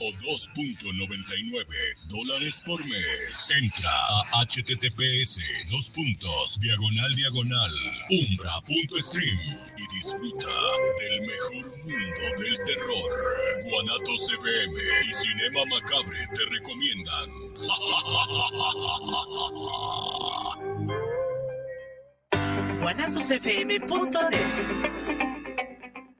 o 2.99 dólares por mes. Entra a https dos puntos diagonal diagonal umbra.stream y disfruta del mejor mundo del terror. Guanatos FM y Cinema Macabre te recomiendan. guanatosfm.net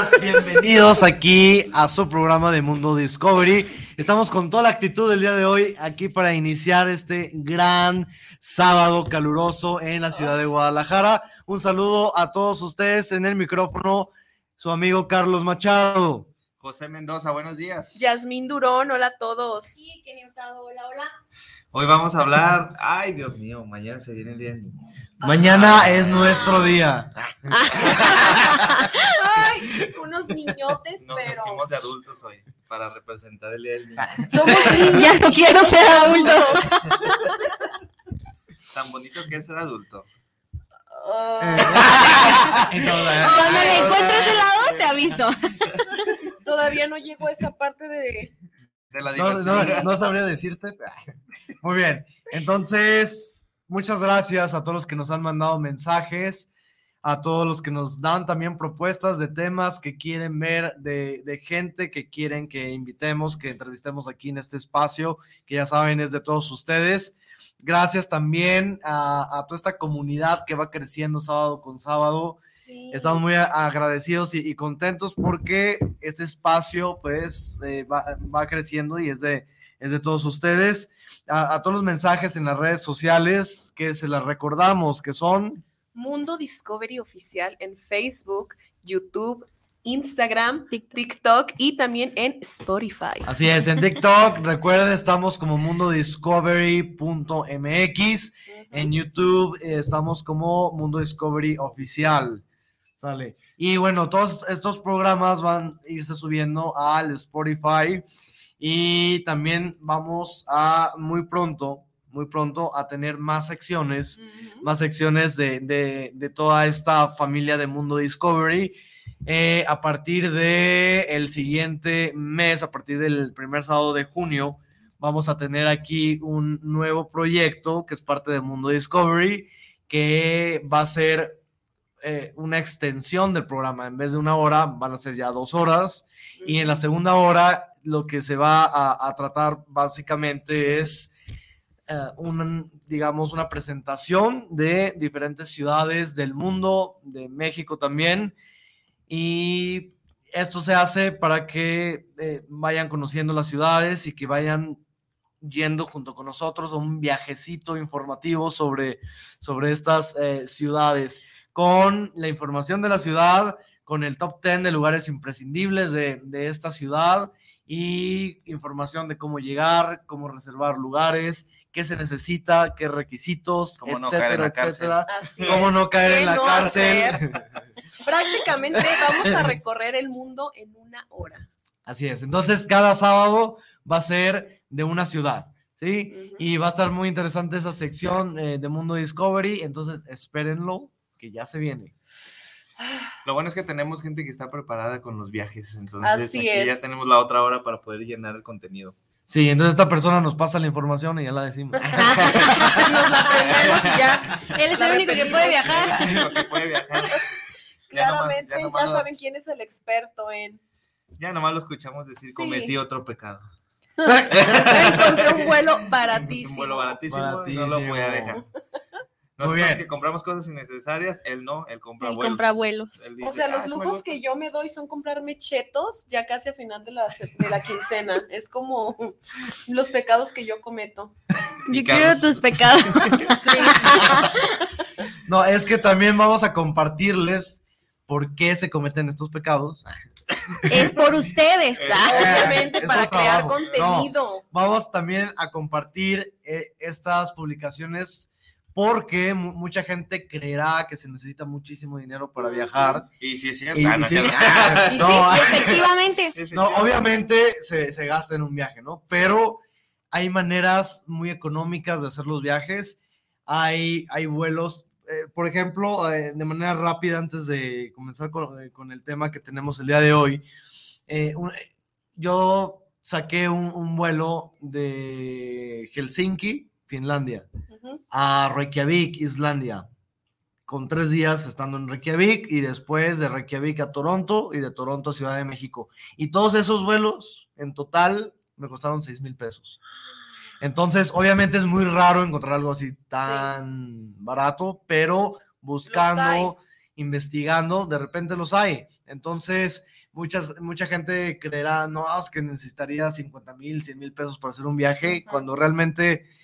días, bienvenidos aquí a su programa de Mundo Discovery. Estamos con toda la actitud del día de hoy aquí para iniciar este gran sábado caluroso en la ciudad de Guadalajara. Un saludo a todos ustedes en el micrófono, su amigo Carlos Machado. José Mendoza, buenos días. Yasmín Durón, hola a todos. Sí, Kenny hola, hola. Hoy vamos a hablar, ay Dios mío, mañana se viene el día Mañana es nuestro día. Ay, unos niñotes, Nos pero. vestimos de adultos hoy para representar el día del niño. Somos niñas, no quiero ser adulto. Tan bonito que es ser adulto. Ah, Cuando le encuentres el lado, te aviso. todavía no llegó a esa parte de. De la no, no sabría decirte. Muy bien. Entonces, muchas gracias a todos los que nos han mandado mensajes, a todos los que nos dan también propuestas de temas que quieren ver, de, de gente que quieren que invitemos, que entrevistemos aquí en este espacio, que ya saben es de todos ustedes. Gracias también a, a toda esta comunidad que va creciendo sábado con sábado. Sí. Estamos muy agradecidos y, y contentos porque este espacio pues eh, va, va creciendo y es de, es de todos ustedes. A, a todos los mensajes en las redes sociales que se las recordamos que son Mundo Discovery Oficial en Facebook, YouTube, Instagram, TikTok. Y también en Spotify. así es en TikTok recuerden estamos como mundodiscovery.mx en YouTube eh, estamos como Mundo Discovery Oficial. Sale. Y bueno todos estos programas van a irse subiendo al Spotify y también vamos a muy pronto muy pronto a tener más secciones más secciones de, de- de toda esta familia de Mundo Discovery. Eh, a partir de el siguiente mes, a partir del primer sábado de junio, vamos a tener aquí un nuevo proyecto que es parte de Mundo Discovery, que va a ser eh, una extensión del programa. En vez de una hora, van a ser ya dos horas. Y en la segunda hora, lo que se va a, tratar básicamente es eh, un, digamos, una presentación de diferentes ciudades del mundo, de México también. Y esto se hace para que eh, vayan conociendo las ciudades y que vayan yendo junto con nosotros a un viajecito informativo sobre, sobre estas eh, ciudades, con la información de la ciudad, con el top 10 de lugares imprescindibles de, de esta ciudad y información de cómo llegar, cómo reservar lugares, qué se necesita, qué requisitos, Cómo no caer en etcétera, la cárcel. etcétera. Cómo no caer ¿Qué en la no cárcel. Prácticamente vamos a recorrer el mundo en una hora. Así es. Entonces, cada sábado va a ser de una ciudad, ¿sí? Y va a estar muy interesante esa sección eh, de Mundo Discovery. Entonces, espérenlo, que ya se viene. Lo bueno es que tenemos gente que está preparada con los viajes, entonces Así aquí ya es. tenemos la otra hora para poder llenar el contenido. Sí, entonces esta persona nos pasa la información y ya la decimos. Nos la aprendemos y ya. Él es el único que puede viajar. Es el único que puede viajar. Ya nomás- Claramente, ya, nomás saben quién es el experto en. Ya nomás lo escuchamos decir, Sí. cometí otro pecado. Encontré un vuelo baratísimo. Un vuelo baratísimo, no lo voy a dejar. Muy Nosotros bien. que compramos cosas innecesarias, él no, él compra Él vuelos. compra vuelos. Él O sea, "Ah, los me lujos gusta". que yo me doy son comprarme chetos ya casi a final de la, de la quincena. Es como los pecados que yo cometo. Yo quiero tus pecados. No, es que también vamos a compartirles por qué se cometen estos pecados. Es por ustedes. ah. Obviamente, Es para crear trabajo. contenido. Vamos también a compartir eh, estas publicaciones porque mu- mucha gente creerá que se necesita muchísimo dinero para viajar. Y si es cierto. Y- ah, y no, sí. es cierto. Y No, sí, hay- efectivamente. No, obviamente se, se gasta en un viaje, ¿no? Pero hay maneras muy económicas de hacer los viajes. Hay, hay vuelos, eh, por ejemplo, eh, de manera rápida, antes de comenzar con, eh, con el tema que tenemos el día de hoy, eh, un- yo saqué un, un vuelo de Helsinki, Finlandia, a Reykjavik, Islandia, con tres días estando en Reykjavik y después de Reykjavik a Toronto y de Toronto a Ciudad de México. Y todos esos vuelos en total me costaron 6 mil pesos. Entonces, obviamente es muy raro encontrar algo así tan barato, pero buscando, investigando, de repente los hay. Entonces, muchas, mucha gente creerá, no, es que necesitaría 50 mil, 100 mil pesos para hacer un viaje, cuando realmente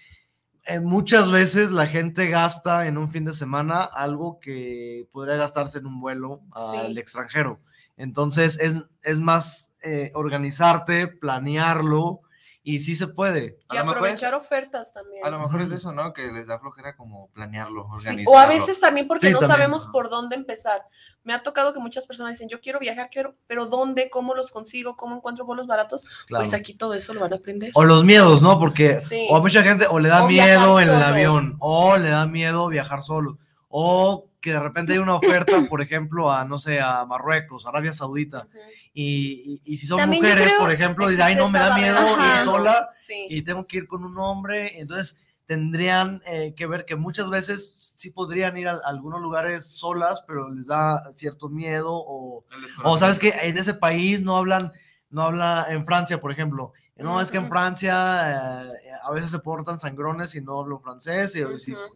eh, muchas veces la gente gasta en un fin de semana algo que podría gastarse en un vuelo al Sí. extranjero. Entonces, es, es más eh, organizarte, planearlo, y sí se puede. A Y lo mejor aprovechar ofertas también. A lo mejor es eso, ¿no? Que les da flojera como planearlo, Sí, organizarlo. o a veces también porque Sí, no también. sabemos por dónde empezar. Me ha tocado que muchas personas dicen, yo quiero viajar, quiero, pero ¿dónde? ¿Cómo los consigo? ¿Cómo encuentro vuelos baratos? Claro. Pues aquí todo eso lo van a aprender. O los miedos, ¿no? Porque Sí. o a mucha gente o le da O miedo el solos. avión, o le da miedo viajar solo, o que de repente hay una oferta, por ejemplo, a, no sé, a Marruecos, Arabia Saudita, y, y- y si son También mujeres, creo- por ejemplo, dicen, ay, no, me da miedo ir sola Sí. y tengo que ir con un hombre, entonces tendrían eh, que ver que muchas veces sí podrían ir a, a algunos lugares solas, pero les da cierto miedo o... O sabes que en ese país no hablan, no habla en Francia, por ejemplo. No, es que en. Francia eh, a veces se portan sangrones y no hablo francés, y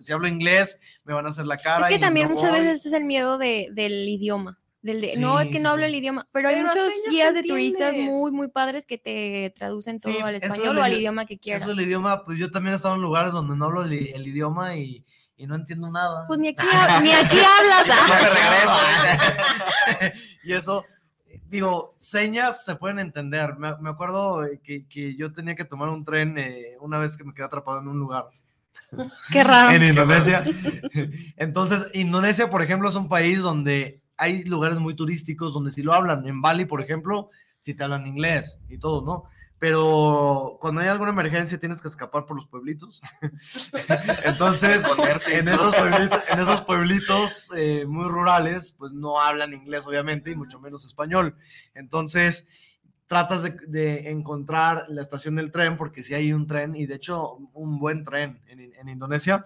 si, hablo inglés me van a hacer la cara. Es que y también no muchas voy. veces es el miedo de, del idioma. Del de, no, es que sí, no hablo sí. el idioma, pero, hay Pero muchos guías de turistas muy, muy padres que te traducen Sí, todo al español o al idioma que quieras. Eso el idioma, pues yo también he estado en lugares donde no hablo el, idioma y, y no entiendo nada. Pues ni aquí, hab- ni aquí hablas. Ya ah. me regreso. y eso, digo, señas se pueden entender. Me, me acuerdo eh, que, que yo tenía que tomar un tren eh, una vez que me quedé atrapado en un lugar. Qué raro. en Indonesia. Entonces, Indonesia, por ejemplo, es un país donde hay lugares muy turísticos donde si lo hablan. En Bali, por ejemplo, si te hablan inglés y todo, ¿no? Pero cuando hay alguna emergencia tienes que escapar por los pueblitos. Entonces, en esos pueblitos, en esos pueblitos eh, muy rurales, pues no hablan inglés, obviamente, y mucho menos español. Entonces, tratas de, de encontrar la estación del tren, porque si hay un tren, y de hecho, un buen tren en, en Indonesia,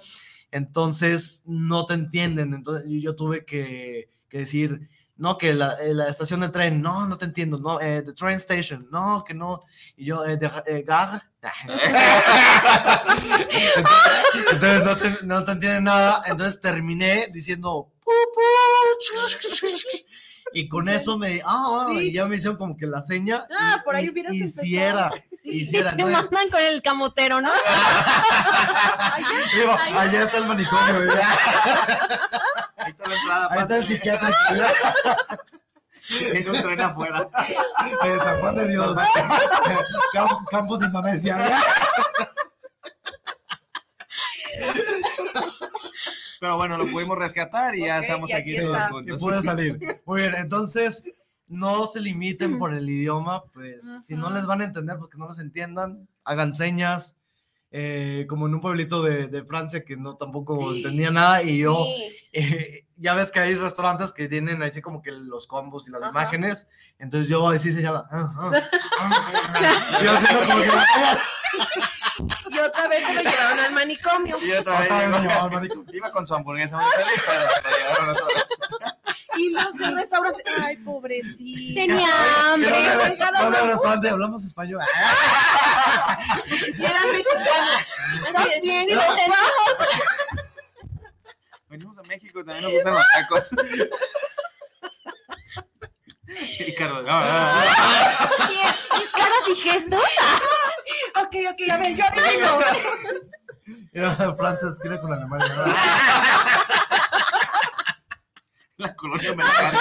entonces no te entienden. Entonces, yo tuve que, que decir, no, que la, eh, la estación del tren, no, no te entiendo, no, eh, the train station, no, que no, y yo, eh, de, eh, gare. entonces, entonces no, te, no te entienden nada, entonces terminé diciendo, y con eso me, ah, Sí. y ya me hicieron como que la seña, Ah, y- por ahí hubieras hiciera. Sí. hiciera, entonces, mandan con el camotero, ¿no? digo, allá está el manicomio. Ahí está la entrada. ahí está el psiquiatra, Tiene un tren afuera. Eh, San Juan de Dios. Cam- Campus Indonesia. Pero bueno, lo pudimos rescatar y ya estamos y aquí aquí todos está. Y juntos. puede salir. Muy bien, entonces no se limiten por el idioma, pues si no les van a entender, porque no les entiendan, hagan señas. Eh, como en un pueblito de, de Francia que no tampoco sí, tenía nada y yo, sí. eh, ya ves que hay restaurantes que tienen así como que los combos y las Ajá. imágenes, entonces yo así se llama. Ah, ah, ah, y otra vez se lo llevaron al manicomio. Y otra vez, otra vez lo llevaron al manicomio. Iba con su hamburguesa, me sale, pero se lo llevaron otra vez. Y los del restaurante, ay, pobrecita. Tenía hambre. No, no, restaurante, hablamos español. Y eran mexicanos. ¿Estás bien? Sí, lo entendimos. Venimos a México y también nos gustan los tacos. Y Carlos. Bien, Mis caras y gestos. Ok, ok, a ver, yo adivino. Era Francia esquina con Alemania. La colonia americana.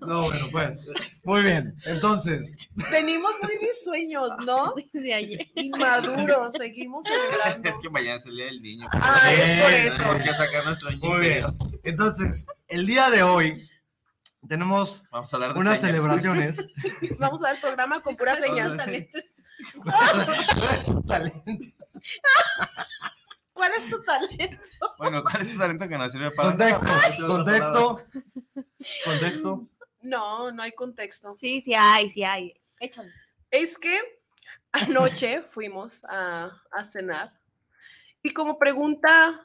No, bueno, pues. Muy bien. Entonces, Venimos muy risueños, ¿no? Desde ayer. Inmaduros, seguimos celebrando. Es que mañana es el día del niño. Ah, es por eso. Tenemos que sacar nuestro niño muy bien. Entonces, el día de hoy tenemos Vamos a hablar de unas señas. celebraciones. Vamos a ver programa con puras señas. ¿Cuál es tu talento? Bueno, ¿cuál es tu talento que nos sirve para Contexto, nada? Contexto, contexto. No, no hay contexto. Sí, sí hay, sí hay. Échale. Es que anoche fuimos a, a cenar y como pregunta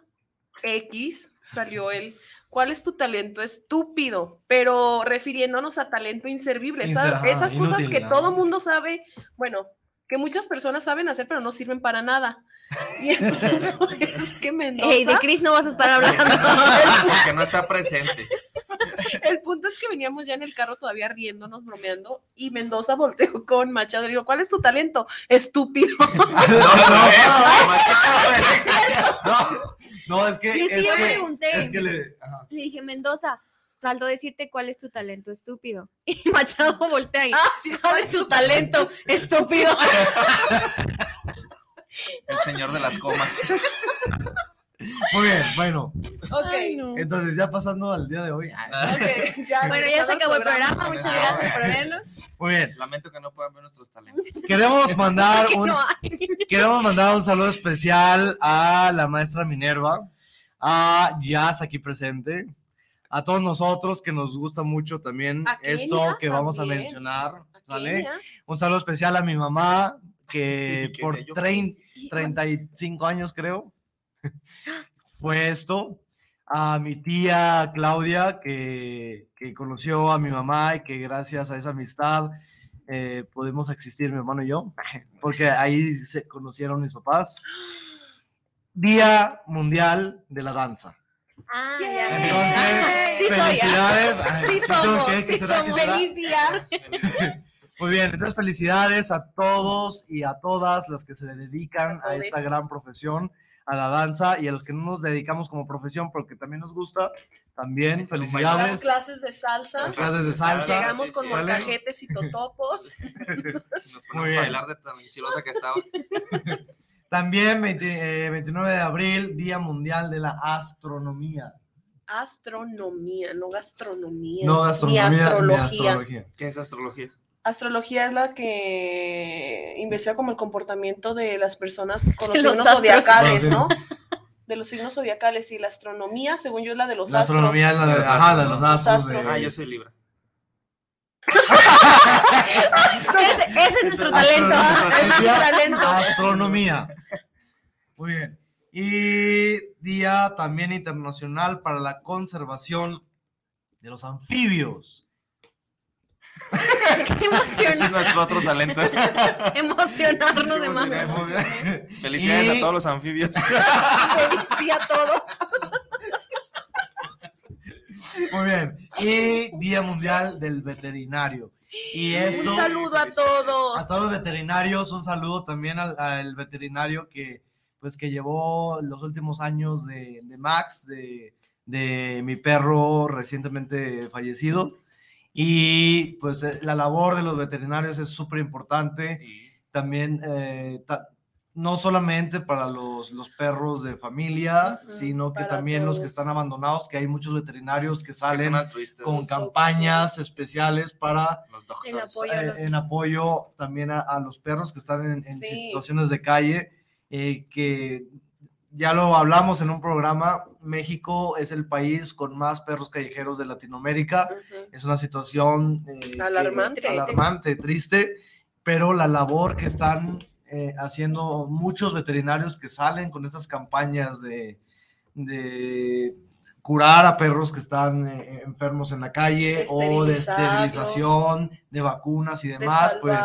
X salió el ¿cuál es tu talento estúpido? Pero refiriéndonos a talento inservible, Inser- ¿sabes? ajá, esas cosas que ajá. todo mundo sabe, bueno, que muchas personas saben hacer pero no sirven para nada. Y el punto es que Mendoza, Ey, de Chris no vas a estar hablando. Porque no está presente. el punto es que veníamos ya en el carro todavía riéndonos, bromeando y Mendoza volteó con Machado y dijo, ¿cuál es tu talento? Estúpido. No, no, no, no, es que, Sí, sí, es yo que, pregunté. es que le, ajá. Le dije, Mendoza, faltó decirte cuál es tu talento estúpido. Y Machado voltea y, Ah, sí, ¿cuál es tu talento estúpido? El señor de las comas. Muy bien, bueno, Ok. Ay, no. entonces ya pasando al día de hoy. ya, Bueno, ya se acabó el programa. Muchas gracias por vernos. Muy bien, Lamento que no puedan ver nuestros talentos. queremos mandar un, no queremos mandar un saludo especial a la maestra Minerva, a Jazz aquí presente, a todos nosotros que nos gusta mucho también A esto que vamos a mencionar, ¿sale? Un saludo especial a mi mamá, que Qué por bello. 30, 35 años creo, fue esto. A mi tía Claudia, que, que conoció a mi mamá y que gracias a esa amistad eh, pudimos existir mi hermano y yo, porque ahí se conocieron mis papás. Día Mundial de la Danza. Ah. Entonces, Sí soy, ah. felicidades. Ay, Sí ¿sí somos, que? ¿Qué sí somos. Feliz día. Muy bien, entonces felicidades a todos y a todas las que se dedican A esta gran profesión, a la danza y a los que no nos dedicamos como profesión porque también nos gusta, también Las felicidades. clases de salsa. Las clases de salsa. Llegamos Sí, con sí. ¿Vale? molcajetes y totopos. Nos Muy ponemos bien. a bailar de tan chilosa que estaba. También 20, eh, 29 de abril, Día Mundial de la Astronomía. Astronomía, no gastronomía. No Ni gastronomía, ni astrología. astrología. ¿Qué es astrología? Astrología es la que investiga como el comportamiento de las personas con los, Los signos astros. zodiacales, Ah. ¿no? De los signos zodiacales y la astronomía, según yo, es la de los La astros. astronomía es la de, Los ajá, la de astros, los astros. Los astros. de- Ah, yo soy Libra. Ese, ese es nuestro talento. Es mi talento. Astronomía. Muy bien. Y Día también internacional para la conservación de los anfibios. Qué Ese es emocionante. nuestro otro talento. Emocionarnos de más. Felicidades Y- a todos los anfibios. Feliz día a todos. Muy bien. Y Día Mundial del Veterinario. Y esto, Un saludo a todos. a todos los veterinarios, un saludo también al, al veterinario que, pues, que llevó los últimos años de, de Max, de, de mi perro recientemente fallecido. Y pues eh, la labor de los veterinarios es súper importante. También, eh, ta- no solamente para los, los perros de familia, Ujú, sino que también los que todos. están abandonados, que hay muchos veterinarios que Que salen altruistas. con campañas especiales para Los doctores. apoyo. eh, los- en apoyo también a, a los perros que están en, en Sí. situaciones de calle, eh, que ya lo hablamos en un programa, México es el país con más perros callejeros de Latinoamérica. Es una situación eh, que- Alarmante. alarmante, triste, pero la labor que están eh, haciendo muchos veterinarios que salen con estas campañas de, de curar a perros que están eh, enfermos en la calle De o de esterilización, de vacunas y de demás, pues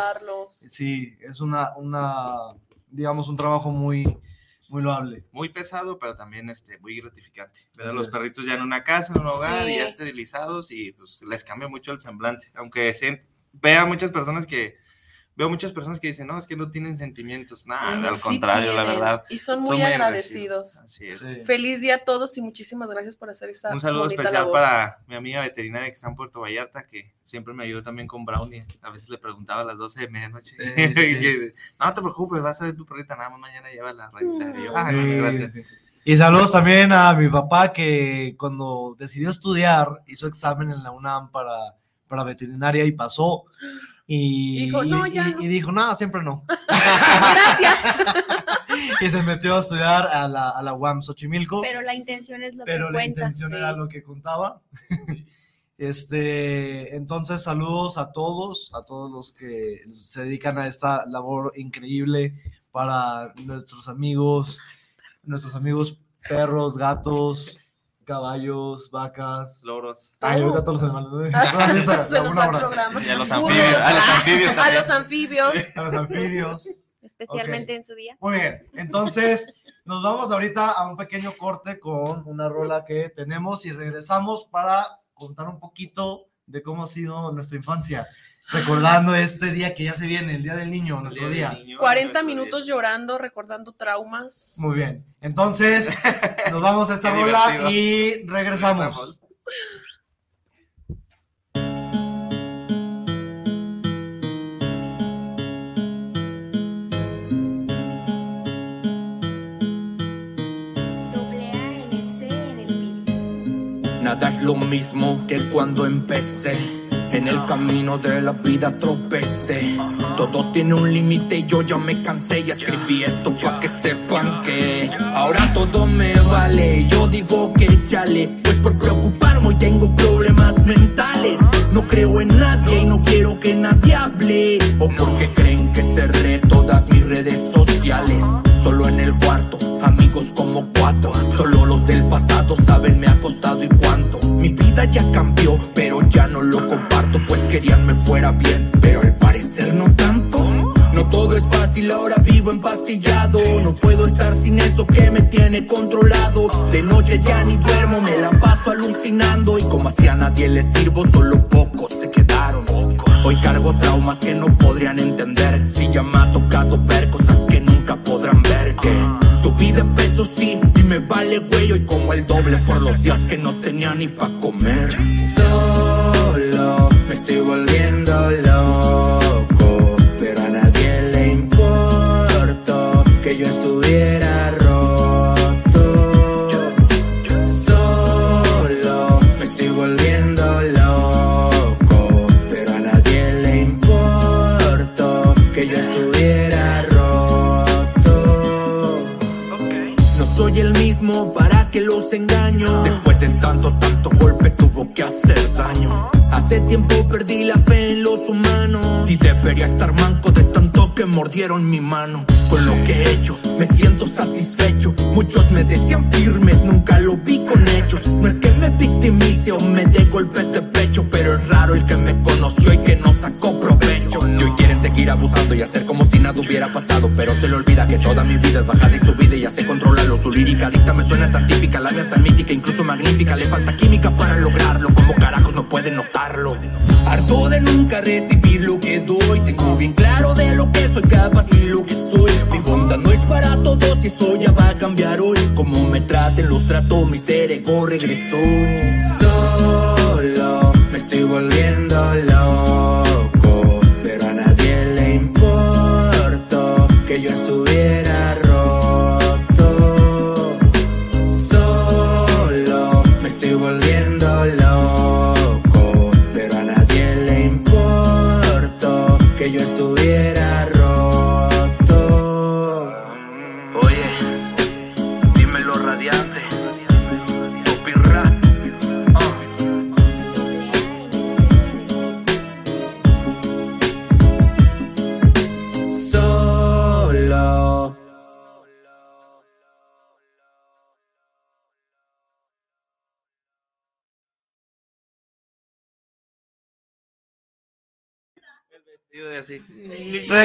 sí, es una, una, digamos, un trabajo muy, muy loable. Muy pesado, pero también este, muy gratificante. Ver a los es. perritos ya en una casa, en un hogar, Sí. y ya esterilizados y pues les cambia mucho el semblante. Aunque se, vea muchas personas que, veo muchas personas que dicen, no, es que no tienen sentimientos. Nada, al sí contrario, la verdad. Y son muy agradecidos. Así es. Sí. Feliz día a todos y muchísimas gracias por hacer esta Un saludo especial labor. para mi amiga veterinaria que está en Puerto Vallarta, que siempre me ayudó también con Brownie. A veces le preguntaba a las 12 de medianoche. Sí, no te preocupes, vas a ver tu perrita, nada más mañana llévala a revisar. Y yo, "Ah, Sí, gracias. sí. Y saludos también a mi papá que cuando decidió estudiar hizo examen en la UNAM para, para veterinaria y pasó. Y Dijo, "No, ya y- no". y dijo, nada, siempre no. Gracias. y se metió a estudiar a la, a la UAM Xochimilco. Pero la intención es lo pero que la cuenta. intención sí. era lo que contaba. Este, entonces saludos a todos, a todos los que se dedican a esta labor increíble para nuestros amigos, nuestros amigos perros, gatos, caballos, vacas. Loros. Ay, Oh. ahorita todos los animales. Ah, Ahorita, se nos una va el hora. programa. Y a los Burros. anfibios, a los anfibios A los anfibios. A los anfibios. Especialmente en su día. Muy bien, entonces nos vamos ahorita a un pequeño corte con una rola que tenemos y regresamos para contar un poquito de cómo ha sido nuestra infancia, recordando este día que ya se viene, el Día del Niño, nuestro Día día. del niño, 40 nuestro minutos llorando, recordando traumas. Muy bien, entonces nos vamos a esta Qué divertido. y regresamos. Nada es lo mismo que cuando empecé. En el camino de la vida tropecé. Todo tiene un límite yo ya me cansé y escribí esto pa' que sepan que ahora todo me vale. Yo digo que chale, pues por preocuparme hoy tengo problemas mentales. No creo en nadie y no quiero que nadie hable. O porque creen que cerré todas mis redes sociales. Solo en el cuarto, amigos como cuatro. Del pasado saben me ha costado y cuánto. Mi vida ya cambió, pero ya no lo comparto, pues querían me fuera bien, pero al parecer no tanto. No todo es fácil, ahora vivo empastillado. No puedo estar sin eso que me tiene controlado. De noche ya ni duermo, me la paso alucinando. Y como así a nadie le sirvo, solo pocos se quedaron. Hoy cargo traumas que no podrían entender. Si ya me ha tocado ver cosas que nunca podrán ver. Que subí de peso, sí, y me vale güey. Hoy como el doble por los días que no tenía ni pa' comer. Tiempo perdí la fe en los humanos. Si debería estar manco de tanto que mordieron mi mano. Con lo que he hecho, me siento satisfecho. Muchos me decían firmes, nunca lo vi con hechos. No es que me victimice o me dé golpes de pecho, pero es raro el que me conoció y seguir abusando y hacer como si nada hubiera pasado, pero se le olvida que toda mi vida es bajada y subida y ya sé controlarlo. Su lírica dicta me suena tan típica, la vida tan mítica, incluso magnífica. Le falta química para lograrlo, como carajos no pueden notarlo. Harto de nunca recibir lo que doy, tengo bien claro de lo que soy capaz y lo que soy. Mi bondad no es para todos y eso ya va a cambiar hoy. Como me traten, los trato, mi ser ego regresó. Solo me estoy volviendo loco,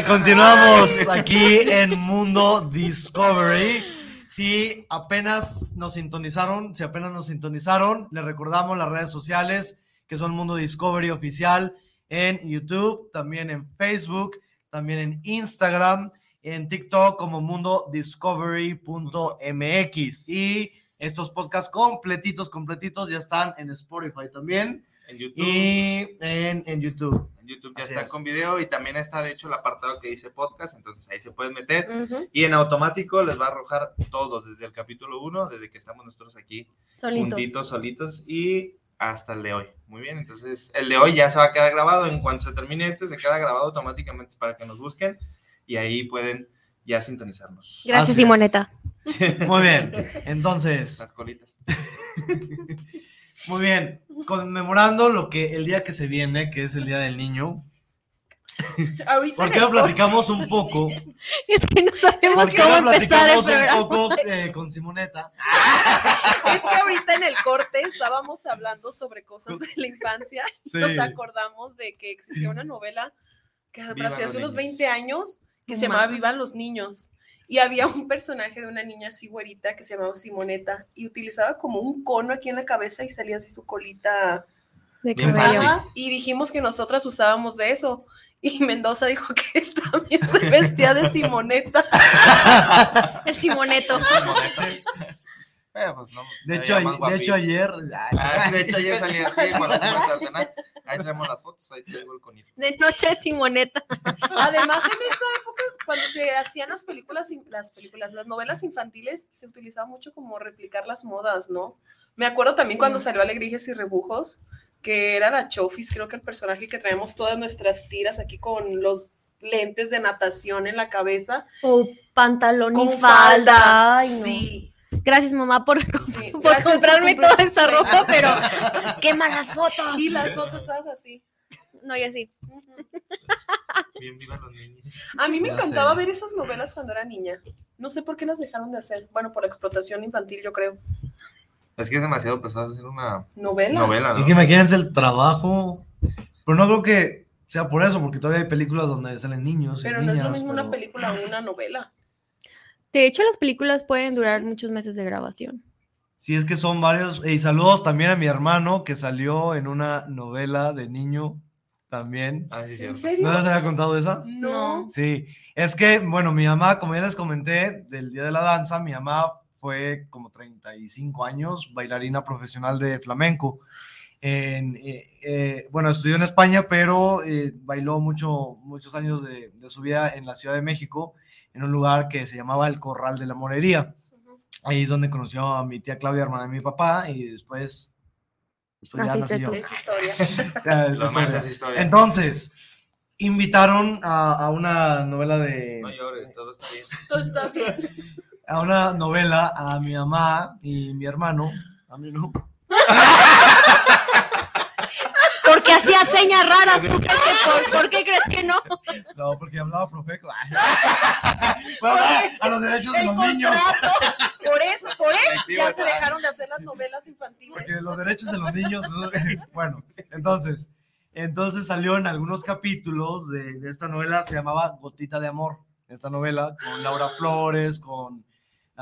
Continuamos aquí en Mundo Discovery. Si apenas nos sintonizaron, si apenas nos sintonizaron, les recordamos las redes sociales que son Mundo Discovery Oficial en YouTube, también en Facebook, también en Instagram, en TikTok como Mundo Discovery.mx. Y estos podcasts completitos, completitos ya están en Spotify también En YouTube. y en, en YouTube. En YouTube ya Así está es. con video y también está de hecho el apartado que dice podcast, entonces ahí se pueden meter Ujú, y en automático les va a arrojar todos desde el capítulo 1, desde que estamos nosotros aquí Solitos. juntitos, solitos y hasta el de hoy. Muy bien, entonces el de hoy ya se va a quedar grabado. En cuanto se termine este, se queda grabado automáticamente para que nos busquen y ahí pueden ya sintonizarnos. Gracias. Simoneta. Muy bien. Entonces, Las colitas. muy bien. Conmemorando lo que el día que se viene, que es el Día del Niño. Ahorita ¿Por qué no platicamos un poco? Es que no sabemos ¿Por qué cómo no empezar el platicamos un programa. poco eh, con Simoneta? Es que ahorita en el corte estábamos hablando sobre cosas de la infancia y Sí. nos acordamos de que existía una novela que hace unos niños. 20 años que se llamaba. Vivan los niños. Y había un personaje de una niña así güerita que se llamaba Simoneta y utilizaba como un cono aquí en la cabeza y salía así su colita. De cabello. y dijimos que nosotras usábamos de eso. Y Mendoza dijo que él también se vestía de Simoneta. El Simoneto. Eh, pues no, De hecho, de hecho ayer. Ah, de hecho, ayer salí así cuando fuimos a cenar. Ahí tenemos las fotos, ahí traigo el conito. De noche Simoneta. Además, en esa época, cuando se hacían las películas, las películas, las novelas infantiles, se utilizaba mucho como replicar las modas, ¿no? Me acuerdo también Sí. cuando salió Alegrijes y Rebujos, que era la Chofis, creo que el personaje que traemos todas nuestras tiras aquí con los lentes de natación en la cabeza. O pantalón y falda. Ay, no. Sí. Gracias, mamá, por, sí. por Gracias comprarme comprar toda esa ropa, pero qué malas fotos. Y las fotos todas así. No, y así. Bien vivan los niños. A mí me Ya encantaba sé. ver esas novelas cuando era niña. No sé por qué las dejaron de hacer. Bueno, por la explotación infantil, yo creo. Es que es demasiado pesado hacer una Novela. novela, ¿no? que imagínense el trabajo. Pero no creo que sea por eso, porque todavía hay películas donde salen niños. y Pero no es lo mismo una película o una novela. De hecho, las películas pueden durar muchos meses de grabación. Sí, es que son varios. Y saludos también a mi hermano que salió en una novela de niño también. Ah, sí, sí. ¿En serio? ¿No les había contado esa? No. Sí, es que, bueno, mi mamá, como ya les comenté, del Día de la Danza, mi mamá fue como 35 años bailarina profesional de flamenco. En, eh, eh, bueno, estudió en España, pero eh, bailó mucho, muchos años de, de su vida en la Ciudad de México, en un lugar que se llamaba el Corral de la Morería. Ahí es donde conoció a mi tía Claudia, hermana de mi papá, y después... después ya Así nací se yo. tuvo. Es historia. Ya, historia. Entonces, invitaron a, a una novela de. No llores, todo está bien. Todo está bien. A una novela a mi mamá y mi hermano. A mí no. Hacía señas raras. ¿Tú crees que por, por qué crees que no? No, porque hablaba profeco. A los derechos de los niños. Por eso, por eso ya se dejaron de hacer las novelas infantiles. Porque los derechos de los niños. ¿no? Bueno, entonces. Entonces salió en algunos capítulos de, de esta novela, se llamaba Gotita de Amor. Esta novela con Laura Flores, con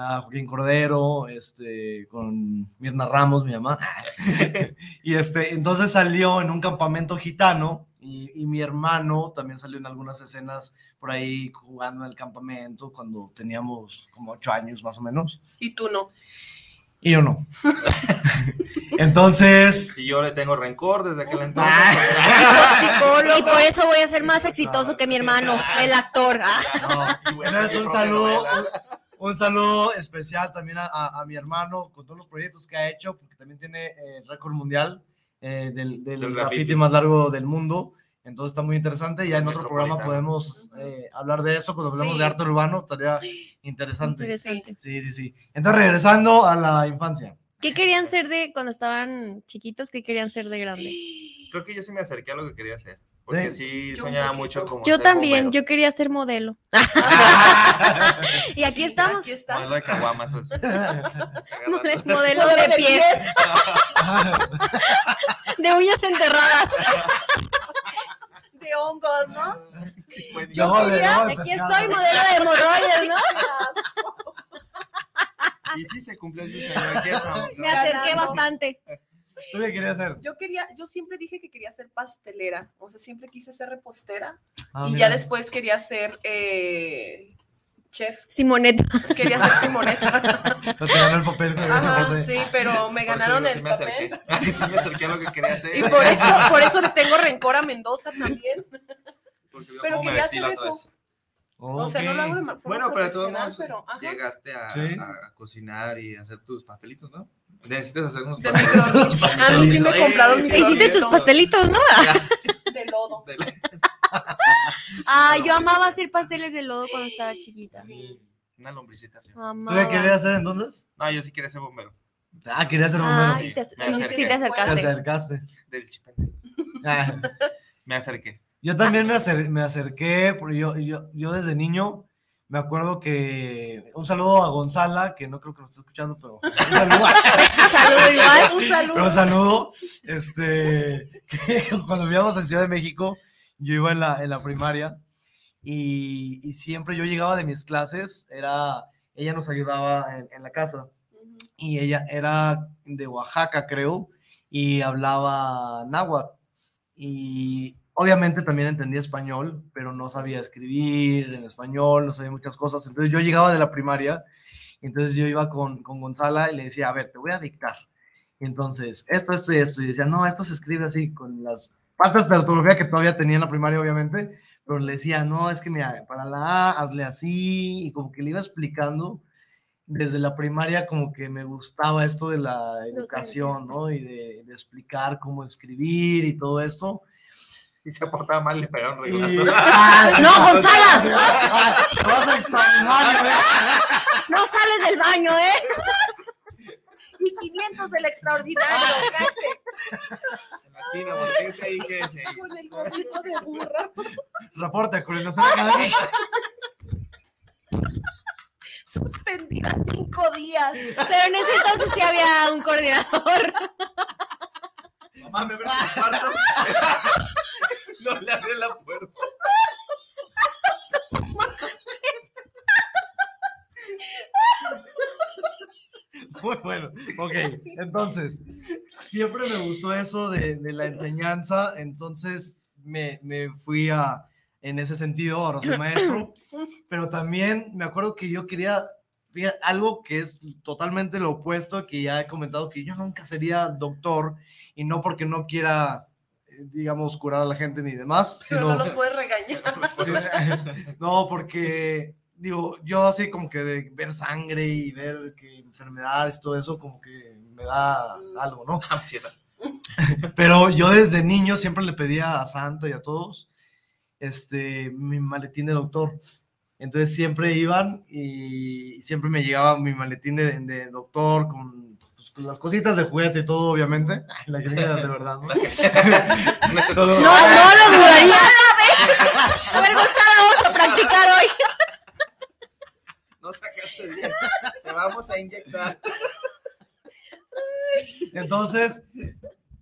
ah, Joaquín Cordero, este, con Mirna Ramos, mi mamá. y este, entonces salió en un campamento gitano y, y mi hermano también salió en algunas escenas por ahí jugando en el campamento cuando teníamos como ocho años más o menos. Y tú no. Y yo no. entonces, Y yo le tengo rencor desde aquel entonces. Y por eso voy a ser más exitoso que mi hermano, el actor. Ah, no, Y voy a entonces salir un saludo. Un, saludo especial también a, a- a mi hermano con todos los proyectos que ha hecho, porque también tiene eh, el récord mundial eh, del, del graffiti graffiti. más largo del mundo. Entonces está muy interesante. Ya en otro programa podemos eh, hablar de eso. Cuando hablemos Sí. de arte urbano, estaría interesante. interesante. Sí, sí, sí. Entonces, regresando a la infancia. ¿Qué querían ser de cuando estaban chiquitos? ¿Qué querían ser de grandes? Creo que yo sí me acerqué a lo que quería hacer. Porque Sí. sí, Yo soñaba poquito. mucho como Yo ser también, bombero. yo quería ser modelo. Y aquí Sí, estamos. Aquí está. Modelo de caguamas, así. Mode- Modelo de pies, de uñas enterradas. De hongos, ¿no? Yo Luego de- quería- de Aquí pescado. estoy, modelo de hemorroides, ¿no? Y sí se cumplió su sueño. Aquí estamos. ¿no? Me acerqué bastante. ¿Tú qué querías hacer? Yo quería, yo siempre dije que quería ser pastelera, o sea, siempre quise ser repostera Ah, y mira. ya después quería ser eh, chef, Simoneta. quería ser Simoneta. No te ganó el papel. Ajá, José. sí, pero me Por eso ganaron digo, sí el me papel. acerqué. Sí me acerqué a lo que quería hacer. Y por eso, por eso le tengo rencor a Mendoza también. Porque pero quería hacer eso. O sea, no lo hago de ma- forma Bueno, pero de todos profesional, modos, pero, llegaste a, Sí. a- a cocinar y hacer tus pastelitos, ¿no? Necesitas hacer unos pastelitos. A mí sí me compraron mi Hiciste tus pastelitos, ¿no? de lodo. De la- Ah, yo amaba hacer pasteles de lodo cuando estaba chiquita. Una lombricita. ¿Tú qué querías hacer entonces? No, yo sí quería ser bombero. Ah, querías ser bombero. Ay, te, Me sí, sí te Te acercaste. acercaste. Del chipente. Ah, Me acerqué. Yo también me, acer- me acerqué, porque yo, yo, yo desde niño me acuerdo que un saludo a Gonzala, que no creo que nos esté escuchando, pero un saludo. Saludo igual. Un saludo. Pero un saludo. Este, que cuando vivíamos en Ciudad de México, yo iba en la, en la primaria y, y siempre yo llegaba de mis clases, era, ella nos ayudaba en, en la casa y ella era de Oaxaca, creo, y hablaba náhuatl. Y obviamente también entendía español, pero no sabía escribir en español, no sabía muchas cosas. Entonces yo llegaba de la primaria, y entonces yo iba con, con Gonzala y le decía, a ver, te voy a dictar. Y entonces, esto, esto y esto. Y decía, no, esto se escribe así, con las faltas de ortografía que todavía tenía en la primaria, obviamente. Pero le decía, no, es que mira, para la A, hazle así. Y como que le iba explicando desde la primaria como que me gustaba esto de la educación, ¿no? Y de, de explicar cómo escribir y todo esto. Y se portaba mal, le pegaron Y- reglazo. ¡Ay, ¡No, Gonzala! ¡Ah! ¡Te vas a extraordinario, eh! No sales del baño, ¿eh? Y 500 del extraordinario, la esquina, volteese ahí, quédese ahí. con el gorrito de burra. Reporte a coordinación académica. Suspendida cinco días. Pero en ese entonces sí había un coordinador. Mamá, me abre el cuarto. No le abre la puerta. Muy bueno. Ok, entonces, siempre me gustó eso de, de la enseñanza, entonces me, me fui a, en ese sentido, ahora soy maestro, pero también me acuerdo que yo quería, fíjate, algo que es totalmente lo opuesto, que ya he comentado, que yo nunca sería doctor, y no porque no quiera, eh, digamos, curar a la gente ni demás, Pero sino... no los puedes regañar. Sí, no, porque digo, yo así como que de ver sangre y ver que enfermedades, todo eso, como que me da algo, ¿no? Ansiedad. Pero yo desde niño siempre le pedía a Santa y a todos este, mi maletín de doctor. Entonces siempre iban y siempre me llegaba mi maletín de, de doctor con las cositas de juguete y todo, obviamente. La gringa de verdad, ¿no? Todo- No, no lo dudaría. A ver, Gonzalo, vamos a practicar hoy. No sacaste bien. Te vamos a inyectar. Entonces,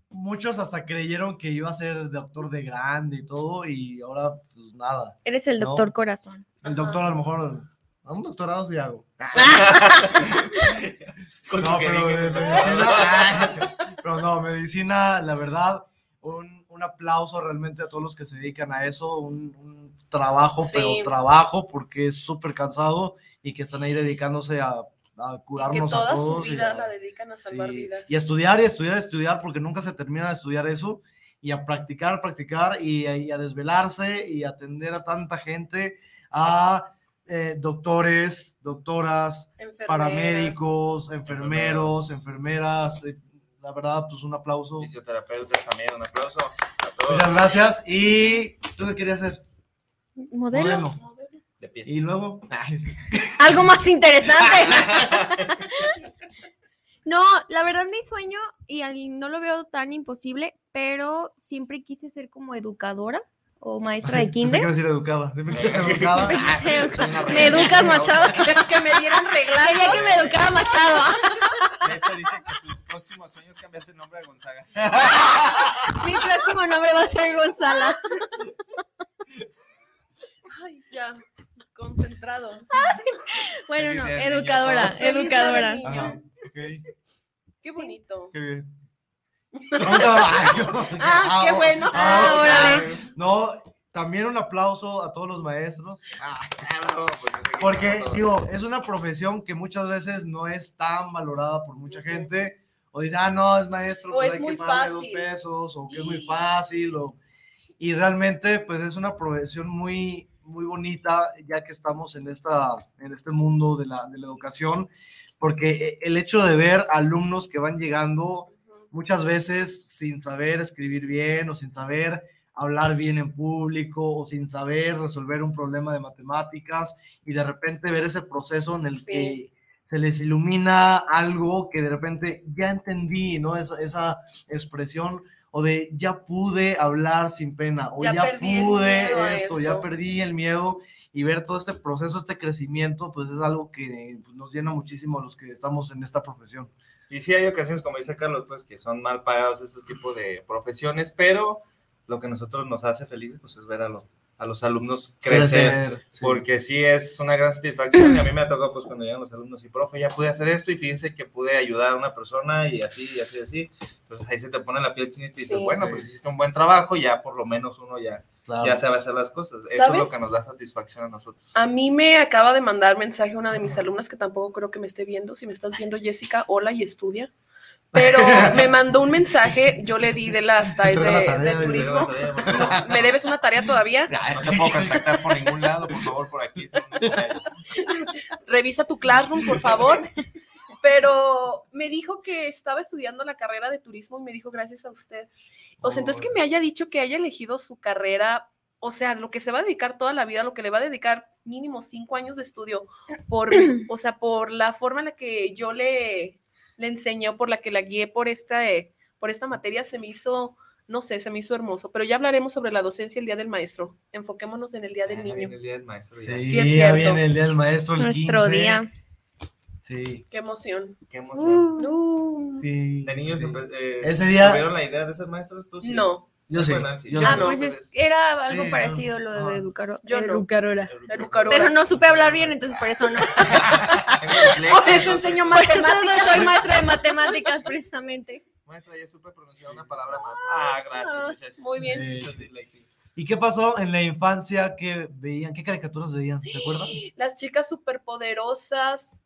muchos hasta creyeron que iba a ser doctor de grande y todo, y ahora, pues nada. Eres el No. doctor corazón. El doctor a lo mejor, a un doctorado sí hago. Con No, pero de medicina, pero no, medicina, la verdad, un, un aplauso realmente a todos los que se dedican a eso, un, un trabajo, Sí. pero trabajo, porque es súper cansado y que están ahí dedicándose a, a Y que curarnos a toda su todos. y vida a- la dedican a salvar Sí, vidas. Y a estudiar y a estudiar y a estudiar, porque nunca se termina de estudiar eso, y a practicar, practicar, y a, y a desvelarse, y atender a tanta gente, a eh, doctores, doctoras, Enfermeras. paramédicos, enfermeros, enfermeras. eh, la verdad, pues un aplauso. Fisioterapeutas también, un aplauso a todos. Muchas gracias. ¿Y tú qué querías hacer? Modelo. Modelo. De pies. Y luego, ay, sí. Algo más interesante. No, la verdad mi sueño, y no lo veo tan imposible, pero siempre quise ser como educadora o maestra de Pensé que kinder. a educada. Siempre quise ser educada. Me educas, Machado. que me dieran reglas. Quería que me educara. De hecho, dice que su próximo sueño es cambiarse el nombre a Gonzaga. Mi próximo nombre va a ser Gonzala. Ay, ya, concentrado. Bueno, no, educadora, educadora. Qué bonito. qué bien. Ah, Ah, qué bueno. Ah, órale. No, también un aplauso a todos los maestros. Ah, pues, Porque, no digo, es una profesión que muchas veces no es tan valorada por mucha gente. O dice, ah, no, es maestro, O pues es hay muy que pagarle dos fácil. pesos, o que es muy fácil, o... Y realmente, pues es una profesión muy, muy bonita, ya que estamos en, esta, en este mundo de la, de la educación, porque e- el hecho de ver alumnos que van llegando muchas veces sin saber escribir bien o sin saber hablar bien en público o sin saber resolver un problema de matemáticas y de repente ver ese proceso en el Sí. que se les ilumina algo que de repente ya entendí, ¿no? Esa, esa expresión o de ya pude hablar sin pena o Ya pude esto, ya perdí el miedo y ver todo este proceso, este crecimiento, pues es algo que pues, nos llena muchísimo a los que estamos en esta profesión. Y sí hay ocasiones, como dice Carlos, pues que son mal pagados estos tipos de profesiones, pero lo que a nosotros nos hace felices pues es ver a, lo- a los alumnos crecer. sí. Porque sí es una gran satisfacción y a mí me ha tocado pues cuando llegan los alumnos y profe, ya pude hacer esto y fíjense que pude ayudar a una persona y así, y así, y así. Entonces ahí se te pone la piel chinita y dices, Sí. bueno, Sí. pues hiciste un buen trabajo, ya por lo menos uno ya, Claro. ya sabe hacer las cosas. Eso es lo que nos da satisfacción a nosotros. A mí me acaba de mandar mensaje una de mis alumnas que tampoco creo que me esté viendo. Si me estás viendo, Jessica, hola y estudia. Pero me mandó un mensaje, yo le di de las TAEs la de, turismo. ¿Me debes una tarea todavía? No te puedo contactar por ningún lado, por favor, por aquí. Revisa tu Classroom, por favor. Pero me dijo que estaba estudiando la carrera de turismo y me dijo gracias a usted. O sea, entonces que me haya dicho que haya elegido su carrera, o sea, lo que se va a dedicar toda la vida, lo que le va a dedicar mínimo cinco años de estudio, por, o sea, por la forma en la que yo le, le enseñé, por la que la guié por esta, por esta materia, se me hizo, no sé, se me hizo hermoso. Pero ya hablaremos sobre la docencia el Día del Maestro. Enfoquémonos en el Día del Niño. El día del maestro. ya. Sí, Sí, es ya viene el día del maestro, el Nuestro 15. día. Sí, Qué emoción. Qué emoción. Uh, No, sí. De niños sí. eh, Ese día- ¿Tuvieron la idea de ser maestros? ¿Tú sí? no. Yo sí. yo Ah, no. pues es- era algo Sí, parecido no. lo de Ajá. educadora. Yo. Educadora. Pero no supe hablar bien, entonces por eso no. Por eso enseño Por eso no matemáticas. soy maestra de matemáticas, precisamente. Maestra, ya supe pronunciar una palabra mal. Ah, gracias, muchachos. Muy bien. Sí. ¿Y qué pasó en la infancia que veían? ¿Qué caricaturas veían? ¿Se acuerdan? Las chicas superpoderosas.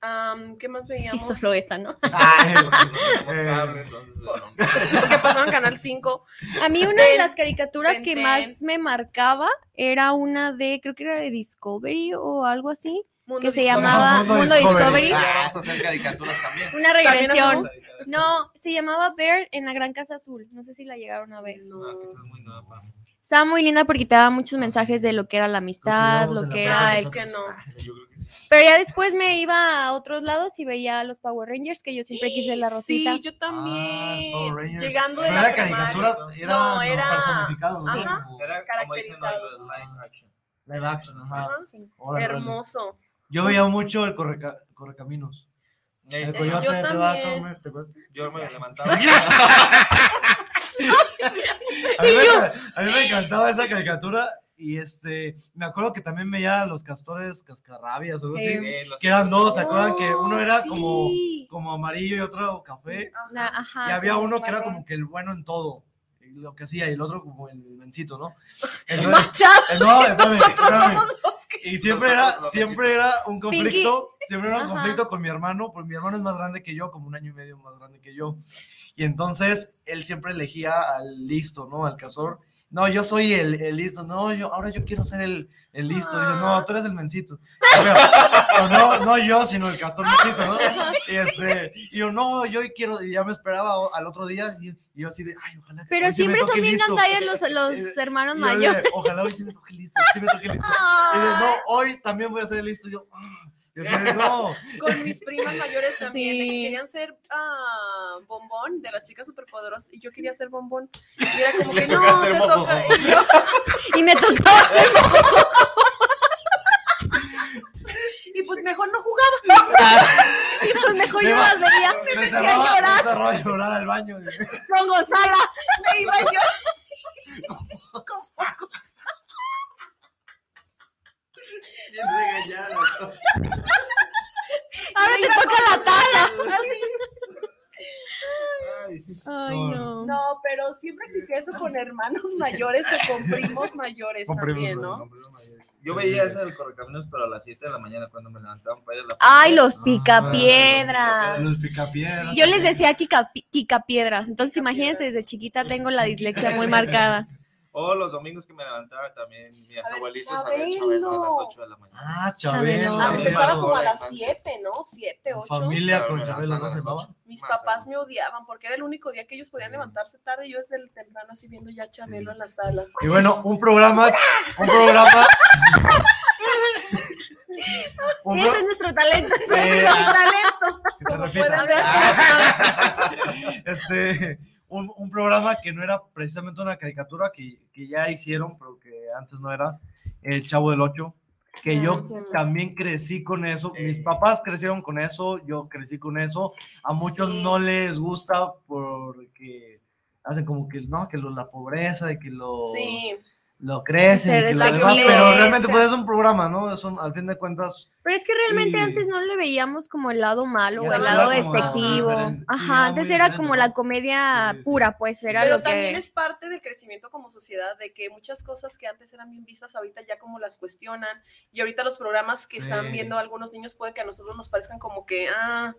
Am, ¿Qué más Y veíamos? solo esa, ¿no? Ay, No entonces, no. Lo que pasaba en Canal 5. A mí una de las caricaturas Ben que 10. más me marcaba era una de, creo que era de Discovery o algo así, Mundo que se Discovery. llamaba Mundo Mundo Discovery. Discovery. Ya vamos a hacer caricaturas también. Una También regresión. hacemos- No, se llamaba Bear en la Gran Casa Azul. No sé si la llegaron a ver. No, es que eso es muy nueva para mí. Estaba muy linda porque te daba muchos mensajes de lo que era la amistad, Lo lo que que era Es que no. Yo creo que. Pero ya después me iba a otros lados y veía a los Power Rangers, que yo siempre quise la rosita. Sí, yo también. Ah, los Power Rangers. Llegando de ¿No la era caricatura? Era, No, era- personificado, ¿no? Ajá. Era Caracterizados. live action. Live action, ajá. Sí. Hermoso. Yo veía mucho el correca- correcaminos. El yo coyote te va a también. comer. te va- Yo me levantaba. A mí, me, a mí me encantaba esa caricatura y este, me acuerdo que también veía a los castores cascarrabias o algo así, Eh, que eran dos, ¿se acuerdan? Que uno era Oh, como, sí. como amarillo y otro café. La- ajá, Y había uno que era como que el bueno en todo, lo que hacía, y el otro como el mencito, ¿no? Entonces, Machado. eh, no, espérame, espérame. Que- Y siempre era, siempre era un conflicto, siempre era un Ajá. conflicto con mi hermano, porque mi hermano es más grande que yo, como un año y medio más grande que yo. Y entonces él siempre elegía al listo, ¿no? Al cazador. No, yo soy el, el listo. No, yo, ahora yo quiero ser el, el listo. Dice, no, tú eres el mencito. Pero, no, no yo, sino el castor mencito, ¿no? Y, este, y yo, no, yo quiero, y ya me esperaba al otro día, y, y yo así de, ay, ojalá. Pero hoy sí me siempre son bien listo". gandallas los, los hermanos mayores. Ojalá hoy sí me toque listo, sí me toque listo. Y dice, no, hoy también voy a ser el listo. Y yo, "Ah". No. Con mis primas mayores también, que Sí. querían ser ah, bombón de las chicas superpoderosas y yo quería ser bombón. Y era como Le que no, ser te toca. Y yo, Y me tocaba hacer y pues mejor no jugaba. y pues mejor Me yo las veía. Me me llorar. cerraba a llorar al baño. Con Gonzaga. Me iba yo. Con. Bien regañada. Ahora te toca la taza. Ay, no. No, pero siempre existía eso con hermanos mayores o con primos mayores Con primos también, ¿no? Yo veía eso del correcaminos, pero a las 7 de la mañana cuando me levantaban para ir a la Ay, primaria. los picapiedras. Los picapiedras. Yo les decía Kika, Piedras. Entonces, imagínense, desde chiquita tengo la dislexia muy marcada. O los domingos que me levantaba también, mis A ver, abuelitos a ver Chabelo. A las 8 de la mañana. Ah, Chabelo. Ah, empezaba como a las infancia. 7, ¿no? 7, 8. Familia Claro, con me Chabelo, ¿no se ocho. Mis papás me odiaban porque era el único día que ellos podían levantarse tarde y yo desde el temprano así viendo ya a Chabelo en la sala. Y bueno, un programa, un programa. Ese es nuestro talento. ese es Eh, nuestro talento. que te este, un, un programa que no era precisamente una caricatura que, que ya hicieron, pero que antes no era, El Chavo del Ocho, que Ah, yo también crecí con eso, mis papás crecieron con eso, yo crecí con eso, a muchos Sí. no les gusta porque hacen como que, no, que lo- la pobreza, de que lo, Sí, lo crecen, y que lo demás, que pero realmente pues es un programa, ¿no? Es un- al fin de cuentas, Pero es que realmente Y- antes no le veíamos como el lado malo o el lado despectivo. Ajá, antes era como la comedia Sí, pura, pues era pero lo también que... es parte del crecimiento como sociedad, de que muchas cosas que antes eran bien vistas, ahorita ya como las cuestionan, y ahorita los programas que están viendo algunos niños puede que a nosotros nos parezcan como que, ah,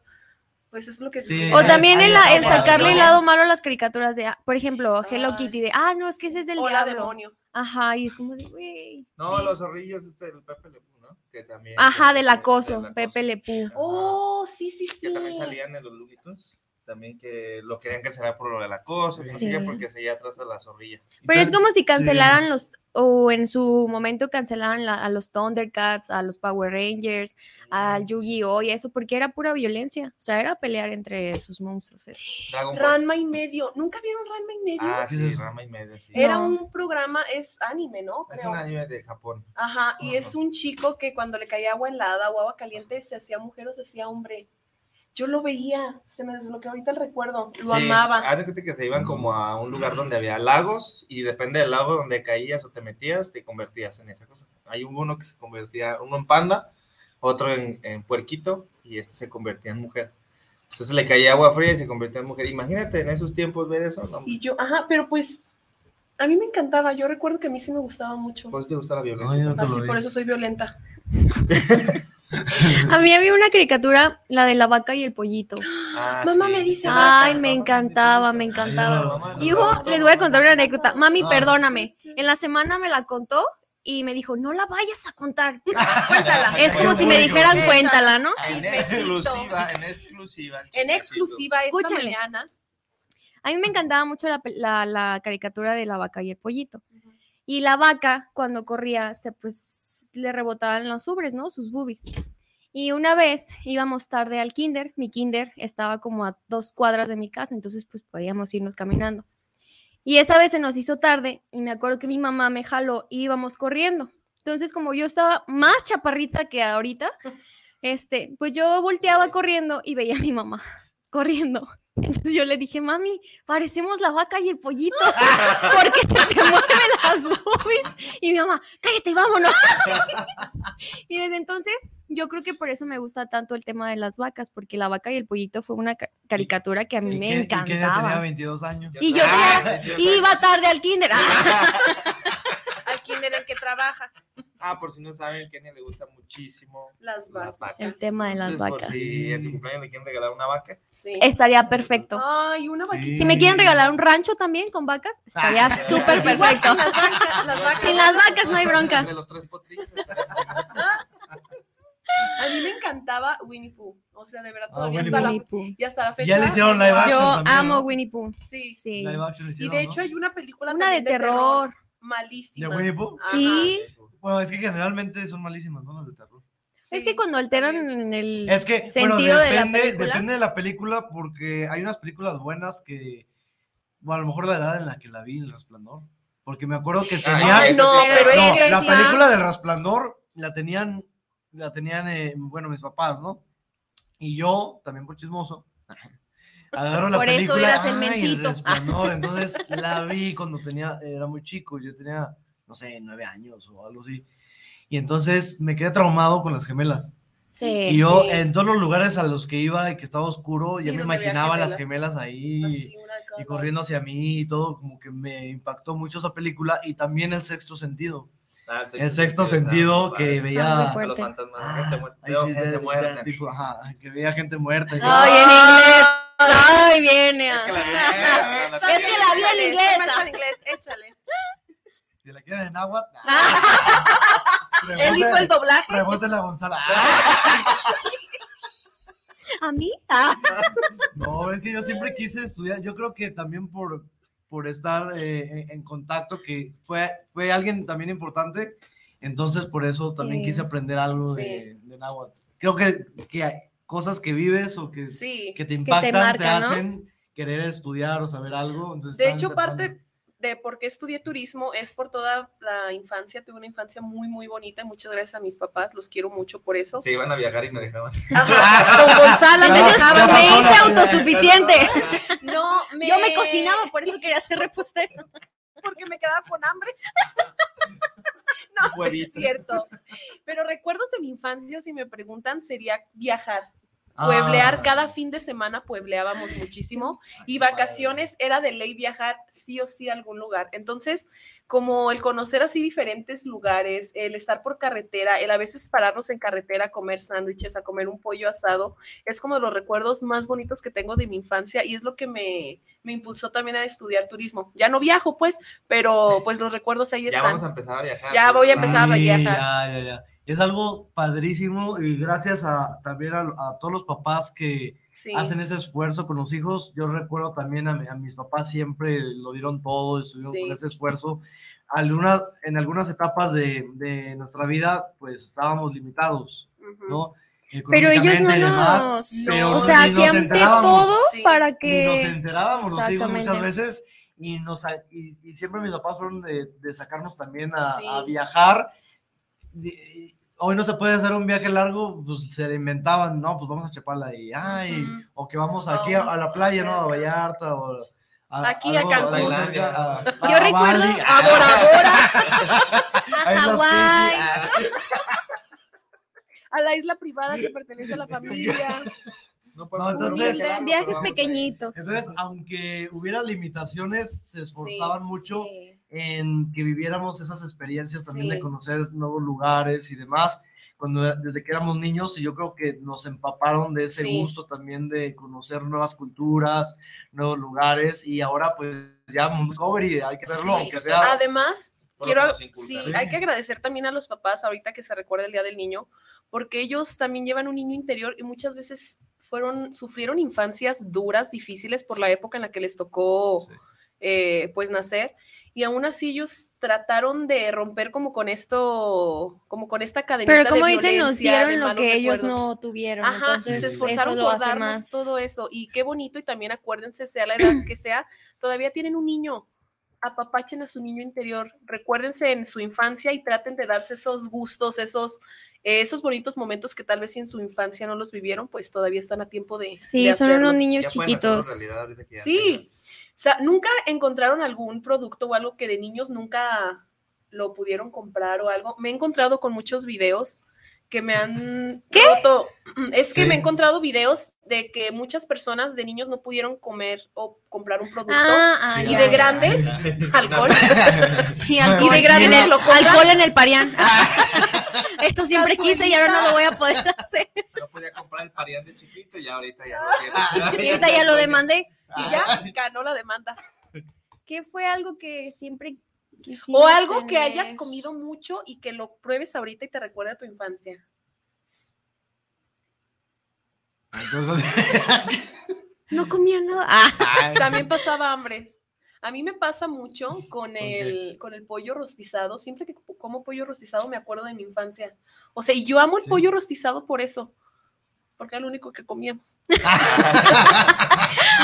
pues eso es lo que... Sí, O también el, el sacarle el lado malo a las caricaturas de, por ejemplo, Hello Ay. Kitty, de, ah, no, es que ese es del Hola, diablo. demonio. Ajá, y es como de, güey. No, sí. los zorrillos, este, el Pepe Le Pew, ¿no? Que también. Ajá, del acoso. Pepe Le Pew. Ajá. Oh, sí, sí, sí. Que también salían en los Looney Tunes. También que lo querían cancelar por lo del acoso, que no sé Sí. porque seguía atrás a la zorrilla. Pero es como si sí. cancelaran los, o en su momento cancelaran la- a los Thundercats, a los Power Rangers, al Yu-Gi-Oh! y eso, porque era pura violencia. O sea, era pelear entre sus monstruos. esos. Ranma y medio. ¿Nunca vieron Ranma y medio? Ah, ¿Qué sí? Rama y media, sí. Era No. un programa, es anime, ¿no? Es un anime de Japón. Ajá, y es un chico que cuando le caía agua helada o agua caliente se hacía mujer o se hacía hombre. Yo lo veía, se me desbloqueó ahorita el recuerdo, lo Sí, amaba. Cuenta que se iban como a un lugar donde había lagos y depende del lago donde caías o te metías, te convertías en esa cosa. Hay uno que se convertía, uno en panda, otro en, en puerquito y este se convertía en mujer. Entonces le caía agua fría y se convertía en mujer. Imagínate en esos tiempos ver eso. No, Y yo, ajá, pero pues a mí me encantaba, yo recuerdo que a mí sí me gustaba mucho. ¿Pues te gusta la violencia? no te Así lo por eso soy violenta. A mí había una caricatura, la de la vaca y el pollito. Ah, Mamá sí. me dice Ay, vaca. me encantaba, me encantaba. no, les voy a contar una anécdota. Mami, Ah. perdóname. En la semana me la contó y me dijo, no la vayas a contar. Cuéntala. Es como si me dijeran, Esa. cuéntala, ¿no? En exclusiva, en exclusiva. En exclusiva mañana. A mí me encantaba mucho la, pe- la- la caricatura de la vaca y el pollito. Y la vaca, cuando corría, se pues le rebotaban los ubres, ¿no? Sus boobies. Y una vez íbamos tarde al kinder, mi kinder estaba como a dos cuadras de mi casa, entonces pues podíamos irnos caminando. Y esa vez se nos hizo tarde y me acuerdo que mi mamá me jaló y íbamos corriendo. Entonces como yo estaba más chaparrita que ahorita, este, pues yo volteaba corriendo y veía a mi mamá corriendo. Entonces yo le dije, mami, parecemos la vaca y el pollito, porque se te mueven las boobies. Y mi mamá, cállate, vámonos. y desde entonces, yo creo que por eso me gusta tanto el tema de las vacas, porque la vaca y el pollito fue una ca- caricatura que a mí Y me y que ella tenía encantaba. 22 años. Y yo Ah, Iba tarde al kinder. Al kinder en el que trabaja. Ah, por si no saben, Kenia le gusta muchísimo Las vacas. El tema de las Entonces, vacas. Si en tu cumpleaños le quieren regalar una vaca. Sí. Estaría perfecto. Ay, una Sí. vaquita. Si me quieren regalar un rancho también con vacas, estaría Ah, súper perfecto. Sin las vacas, las vacas. Sin las vacas no hay bronca. De los tres potrillos. A mí me encantaba Winnie Pooh. O sea, de verdad, Ah, todavía Winnie hasta, Winnie la, y hasta la fecha. Ya le hicieron live action. Yo también, amo ¿no? Winnie Pooh. Sí. Sí. Live action Y hicieron, de ¿no? hecho hay una película Una de también terror. Malísima. ¿De Winnie Pooh? Ajá. Sí. Bueno, es que generalmente son malísimas, ¿no? Las de terror. Es que cuando alteran en el... Es que, bueno, sentido de la depende, película. depende de la película porque hay unas películas buenas que, bueno, a lo mejor la edad en la que la vi, El Resplandor, porque me acuerdo que Ah, tenían, Ay, no, está- pero no, es que la película del Resplandor la tenían, la tenían, eh, bueno, mis papás, ¿no? Y yo, también por chismoso, agarro la Por eso película, eras el ay, mencito. Resplandor, entonces la vi cuando tenía, era muy chico, yo tenía, no sé, nueve años o algo así. Y entonces me quedé traumado con las gemelas. Sí. Y yo sí. en todos los lugares a los que iba y que estaba oscuro, ya me imaginaba las gemelas. gemelas ahí Así, y corriendo hacia mí y todo, como que me impactó mucho esa película y también el sexto sentido. Ah, El sexto sentido que muy veía... A los fantasmas. Ah, gente muerta. gente de- muerta. de tipo, ajá, que veía gente muerta. yo, Ay, en inglés. Ay, viene. Es que la vi en inglés, Es que en inglés. tómala en inglés, échale. Si la quieren en agua, Él hizo el doblaje. Pregúntenle a Gonzalo. ¿A mí? Ah. No, es que yo siempre quise estudiar. Yo creo que también por, por estar eh, en, en contacto, que fue, fue alguien también importante. Entonces, por eso también quise aprender algo Sí. de, de náhuatl. Creo que, que hay cosas que vives o que, Sí. que te impactan, te, ¿no? hacen querer estudiar o saber algo. Entonces, De hecho, parte de por qué estudié turismo es por toda la infancia. Tuve una infancia muy, muy bonita y muchas gracias a mis papás. Los quiero mucho por eso. Se iban a viajar y me dejaban. Ajá, Con Gonzalo dejaba. ya me hice autosuficiente. No, me... Yo me cocinaba, por eso quería ser repostera. porque me quedaba con hambre. no, no es cierto. Pero recuerdos de mi infancia, si me preguntan, sería viajar. Pueblear, Ah. cada fin de semana puebleábamos muchísimo y vacaciones era de ley viajar sí o sí a algún lugar. Entonces, como el conocer así diferentes lugares, el estar por carretera, el a veces pararnos en carretera a comer sándwiches, a comer un pollo asado, es como de los recuerdos más bonitos que tengo de mi infancia y es lo que me, me impulsó también a estudiar turismo. Ya no viajo, pues, pero pues los recuerdos ahí Ya están. vamos a empezar a viajar. Ya voy a empezar a viajar. Ya, ya, ya. Es algo padrísimo y gracias a también a, a todos los papás que Sí. hacen ese esfuerzo con los hijos. Yo recuerdo también a, mi- a mis papás siempre lo dieron todo, estuvieron Sí. con ese esfuerzo. Algunas, en algunas etapas de, de nuestra vida, pues estábamos limitados. ¿no? Pero ellos no demás, nos. pero o sea, hacían de todo Sí. para Ni nos que. enterábamos los hijos muchas veces y, nos, y, y siempre mis papás fueron de, de sacarnos también a, Sí. a viajar. Hoy no se puede hacer un viaje largo, pues se le inventaban, no, pues vamos a Chapala y, ay, o que vamos aquí a, a la playa, ¿no? A. Vallarta o a, Aquí, a Cancún. a- Yo a recuerdo Bali. A Bora Bora, A Hawái. A la isla privada que pertenece a la familia. No, No, entonces- Viajes pequeñitos. Entonces, aunque hubiera limitaciones, se esforzaban mucho Sí. En que viviéramos esas experiencias también de conocer nuevos lugares y demás, cuando desde que éramos niños, y yo creo que nos empaparon de ese Sí. gusto también de conocer nuevas culturas, nuevos lugares, y ahora pues ya Discovery, hay que verlo, Sí. aunque sea... Además, quiero, sí, hay que agradecer también a los papás ahorita que se recuerda el Día del Niño, porque ellos también llevan un niño interior y muchas veces fueron, sufrieron infancias duras, difíciles por la época en la que les tocó. Eh, pues nacer. Y aún así ellos trataron de romper como con esto, como con esta cadenita Pero de como dicen, nos dieron lo que ellos no tuvieron. Ajá, entonces, se sí. esforzaron por darnos más. todo eso. Y qué bonito, y también acuérdense, sea la edad que sea, todavía tienen un niño. Apapachen a su niño interior. Recuérdense en su infancia y traten de darse esos gustos, esos, eh, esos bonitos momentos que tal vez si en su infancia no los vivieron, pues todavía están a tiempo de. Sí, de son unos niños Ya chiquitos. realidad ya Sí. O sea, nunca encontraron algún producto o algo que de niños nunca lo pudieron comprar o algo. Me he encontrado con muchos videos que me han ¿Qué? roto. Es que Sí. me he encontrado videos de que muchas personas de niños no pudieron comer o comprar un producto. Ah, ah, Sí, y de grandes, alcohol. Sí, alcohol. Y de grandes En el- lo compran. alcohol en el parián. Esto siempre quise y ahora no lo voy a poder hacer. No podía comprar el pariente chiquito y ya ahorita ya lo Y tiene. ahorita ya lo demandé. Y ya ganó la demanda. ¿Qué fue algo que siempre O algo que hayas comido mucho y que lo pruebes ahorita y te recuerde a tu infancia. Entonces, No comía nada. Ah, También pasaba hambre. A mí me pasa mucho con el, con el pollo rostizado. Siempre que como pollo rostizado me acuerdo de mi infancia. O sea, y yo amo el Sí. pollo rostizado por eso. Porque era lo único que comíamos.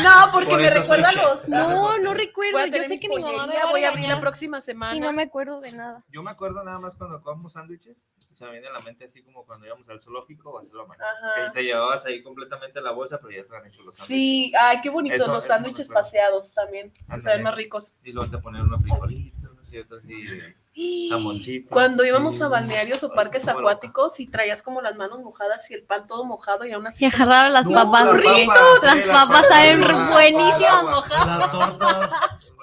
no, porque Por me recuerda a los... no, no recuerdo. Yo sé que mi mamá me pollería, va a voy a abrir la próxima semana. si no me acuerdo de nada. Yo me acuerdo nada más cuando comemos sándwiches. Se me viene a la mente así como cuando íbamos al zoológico o a hacerlo mañana. Que te llevabas ahí completamente la bolsa, pero ya estaban hechos los sándwiches. Sí, ay, qué bonitos Eso- los sándwiches paseados también. Se ven más ricos. Y luego te ponían unos frijolitos, ¿no es cierto? Así. Jamoncito. Cuando íbamos Sí. a balnearios o parques acuáticos y traías como las manos mojadas y el pan todo mojado y aún así. Y agarraron las No, papas. las papas, Las sí, las papas papas, saben sí, buenísimas agua. mojadas. Las tortas,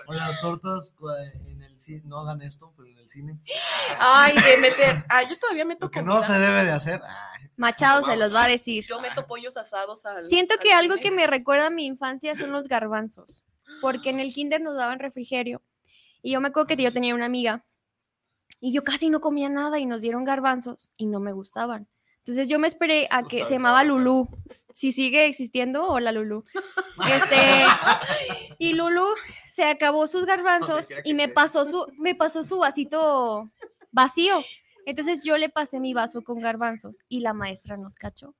o las tortas eh, en el cine, no hagan esto, pero en el cine. Ay, de meter. Ah, yo todavía meto que no se debe de hacer. ay, Machado se los va a decir. Yo meto pollos asados al. Siento al que algo cine. que me recuerda a mi infancia son los garbanzos, porque en el kinder nos daban refrigerio y yo me acuerdo que yo tenía una amiga y yo casi no comía nada y nos dieron garbanzos y no me gustaban. Entonces yo me esperé a que se llamaba Lulú, si sigue existiendo, hola Lulú. Este, y Lulú se acabó sus garbanzos y me pasó su me pasó su vasito vacío. Entonces yo le pasé mi vaso con garbanzos y la maestra nos cachó.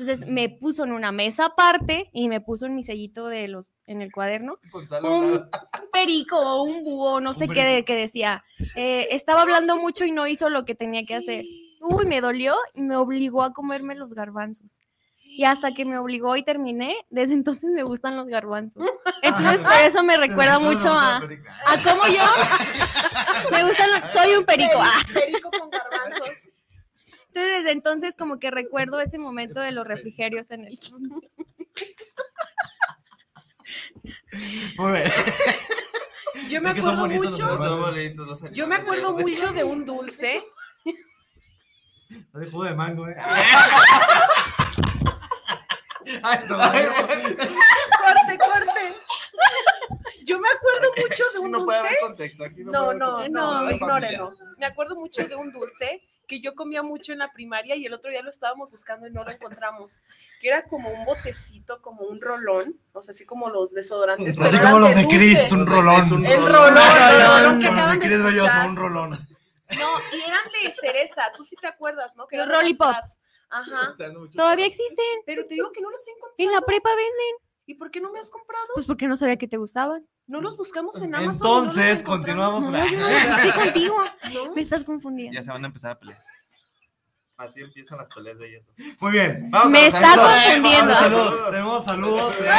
Entonces me puso en una mesa aparte y me puso en mi sellito de los en el cuaderno Gonzalo, un nada. perico o un búho, no sé qué que decía. Eh, estaba hablando mucho y no hizo lo que tenía que hacer. Uy, me dolió y me obligó a comerme los garbanzos. Y hasta que me obligó y terminé, desde entonces me gustan los garbanzos. Entonces por eso me recuerda mucho a, a cómo yo me gustan los, soy un perico. Perico con garbanzos. Entonces desde entonces como que recuerdo ese momento de los refrigerios en el Muy bien. Yo me acuerdo bonitos mucho. bonitos Yo me acuerdo mucho de un dulce. De jugo de mango, eh. Ay, todavía. Corte, corte. Yo me acuerdo mucho de un no dulce. haber contexto. Aquí no, No, no, no, ignórenlo. Me acuerdo mucho de un dulce que yo comía mucho en la primaria y el otro día lo estábamos buscando y no lo encontramos. Que era como un botecito, como un rolón, o sea, así como los desodorantes. Así como los de. Chris, un rolón. Un El rolón. que de Belloso, un rolón. No, y eran de cereza, tú sí te acuerdas, ¿no? Que Los. Bratz. Ajá. Todavía existen. Pero te digo que no los he encontrado. En la prepa venden. ¿Y por qué no me has comprado? Pues porque no sabía que te gustaban. No los buscamos en Amazon. no Entonces, continuamos con No, yo no estoy contigo. ¿No? Me estás confundiendo. Ya se van a empezar a pelear. Así empiezan las peleas de ellos. Muy bien. Vamos a Me los está saludos. confundiendo. Vamos, saludos. Tenemos saludos. de-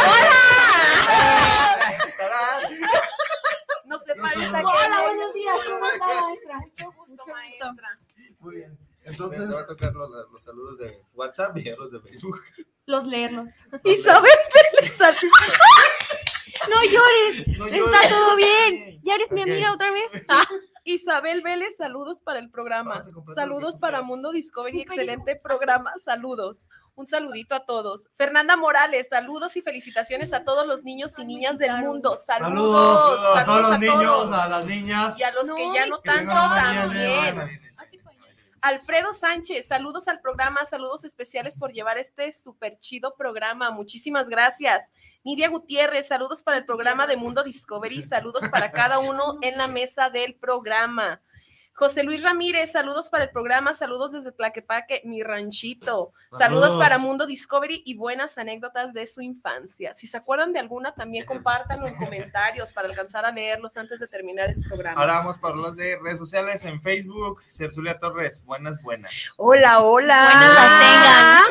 No se parece Hola, a buenos días. ¿Cómo está, maestra? Mucho gusto, maestra. Muy bien. Entonces, voy a tocar los, los saludos de WhatsApp y los de Facebook. Los leerlos. Isabel Vélez, sal- No llores. No Está llores. todo bien. ¿Ya eres mi amiga otra vez? Isabel Vélez, saludos para el programa. Vamos a comprar Saludos para. Mundo Discovery, excelente programa. Saludos. Un saludito a todos. Fernanda Morales, saludos y felicitaciones a todos los niños y niñas del mundo. Saludos. saludos a todos los niños, a las niñas. Y a los que ya no tanto también. Alfredo Sánchez, saludos al programa, saludos especiales por llevar este súper chido programa. Muchísimas gracias. Nidia Gutiérrez, saludos para el programa de Mundo Discovery, saludos para cada uno en la mesa del programa. José Luis Ramírez, saludos para el programa, saludos desde Tlaquepaque, mi ranchito. Saludos, Saludos. para Mundo Discovery y buenas anécdotas de su infancia. Si se acuerdan de alguna, también compártanlo en comentarios para alcanzar a leerlos antes de terminar el programa. Ahora vamos para los de redes sociales en Facebook. Cerzulia Torres, buenas, buenas. Hola, hola.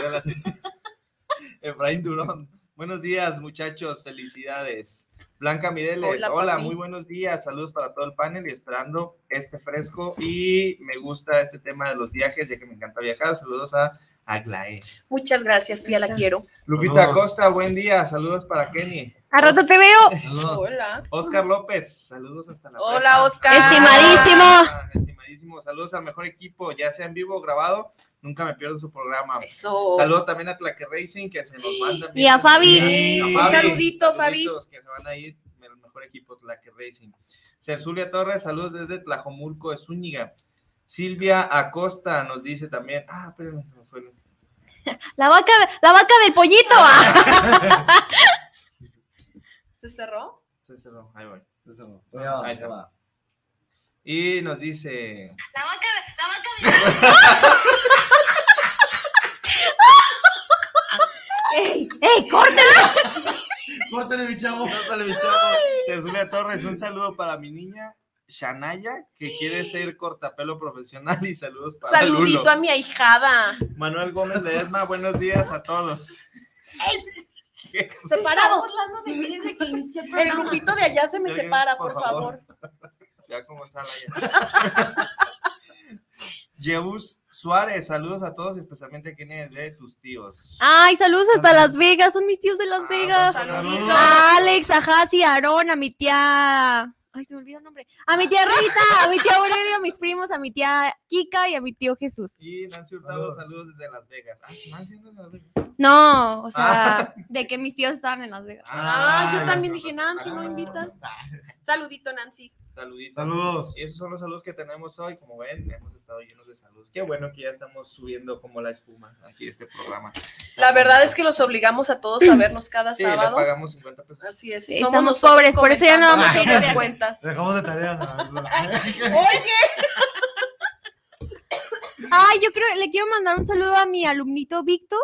Buenas las tengan. Efraín Durón, buenos días, muchachos, felicidades. Blanca Mireles, Hola, hola, muy buenos días, saludos para todo el panel y esperando este fresco. Y me gusta este tema de los viajes, ya que me encanta viajar. Saludos a Aglae. Muchas gracias, tía, la quiero. Lupita Saludos. Acosta, buen día, saludos para Kenny. A rato te veo. Saludos. Hola. Oscar López, saludos hasta la Hola, prepa. Oscar. Estimadísimo. Ah, Estimadísimo, saludos al mejor equipo, ya sea en vivo o grabado, nunca me pierdo su programa. Eso. Saludos también a Tlaque Racing que se nos manda. Y a Fabi. Sí, a Un Fabi. saludito, Fabi. Que se van a ir el mejor equipo Tlaque Racing. Cerzulia Torres, saludos desde Tlajomulco de Zúñiga. Silvia Acosta nos dice también. Ah, espérenme, me fue La vaca, la vaca del pollito. ah. ¿Se cerró? se cerró, ahí voy. se cerró. Ahí está. va. Y nos dice. ¡Ey, ey, córtala! Córtale, mi chavo. Córtale, mi chavo. Torres, un saludo para mi niña Shanaya, que quiere ser cortapelo profesional. Y saludos para Saludito Lulo. a mi ahijada. Manuel Gómez Ledesma, buenos días a todos. ¿Qué? Separado. hablando de que inició El grupito de allá se me separa, por por favor. Ya con Gonzalo ya. Jeus Suárez, saludos a todos, especialmente a quienes de tus tíos. Ay, saludos hasta Las Vegas, son mis tíos de Las Ah, Vegas. saluditos. A Alex, a Jasi, a Aarón, a mi tía. Ay, se me olvidó el nombre. A mi tía Rita, a mi tía Aurelio, a mis primos, a mi tía Kika y a mi tío Jesús. Y Nancy Hurtado, Saludos. saludos desde Las Vegas. Ah, sí, Nancy, ¿dónde es Las Vegas? No, o sea, de que mis tíos estaban en Las Vegas. Ah, yo ya, también dije. Nancy, ¿no Ah, invitas? Saludito, Nancy. Saluditos. Saludos. Y esos son los saludos que tenemos hoy. Como ven, hemos estado llenos de saludos. Qué bueno que ya estamos subiendo como la espuma aquí este programa. La verdad es que los obligamos a todos a vernos cada Sí, le sábado. pagamos 50 pesos. Así es. Sí, Somos pobres, por eso ya no vamos a ir a las cuentas. Dejamos de tareas. Ay, yo creo, le quiero mandar un saludo a mi alumnito Víctor,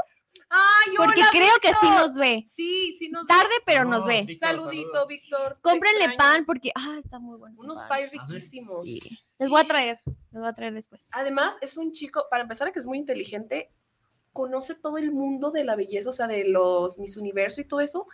Ay, porque creo que sí nos ve. Sí, sí nos Tarde, pero No, nos ve. Víctor, Saludito, saludos. Víctor. Cómprenle pan porque, ah, está muy bueno. Unos ¿Ah, sí? riquísimos. Sí. Les voy a traer, les voy a traer después. Además, es un chico, para empezar, que es muy inteligente, conoce todo el mundo de la belleza, o sea, de los Miss Universo y todo eso,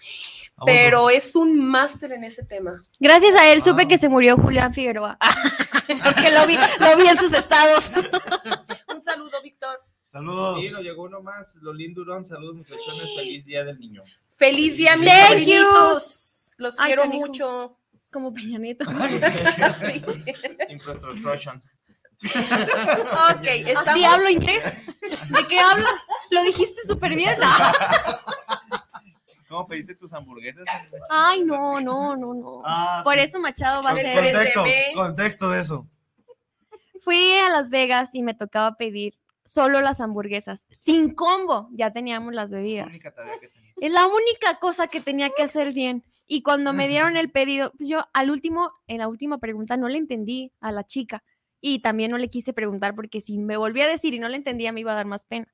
pero es un máster en ese tema. Gracias a él supe Wow. que se murió Julián Figueroa. porque lo vi, lo vi en sus estados. Un saludo, Víctor. Saludos. Y nos llegó uno más. Lolín Durón, saludos muchachones. Feliz Día del Niño. Feliz día, mis. Los Ay, quiero canijo. mucho. Como Peña Nieto. Sí. Infrastructure. Ok, estamos. ¿Diablo inglés? ¿De qué hablas? Lo dijiste súper bien. ¿Cómo pediste tus hamburguesas? Ay, no, no, no, no. Ah, Por sí. eso Machado va a ser. Contexto, contexto de eso. Fui a Las Vegas y me tocaba pedir solo las hamburguesas, sin combo. Ya teníamos las la bebidas. única tarea que tenías. Es la única cosa que tenía que hacer bien. Y cuando me dieron el pedido, pues yo al último, en la última pregunta, no le entendí a la chica. Y también no le quise preguntar porque si me volvía a decir y no le entendía, me iba a dar más pena.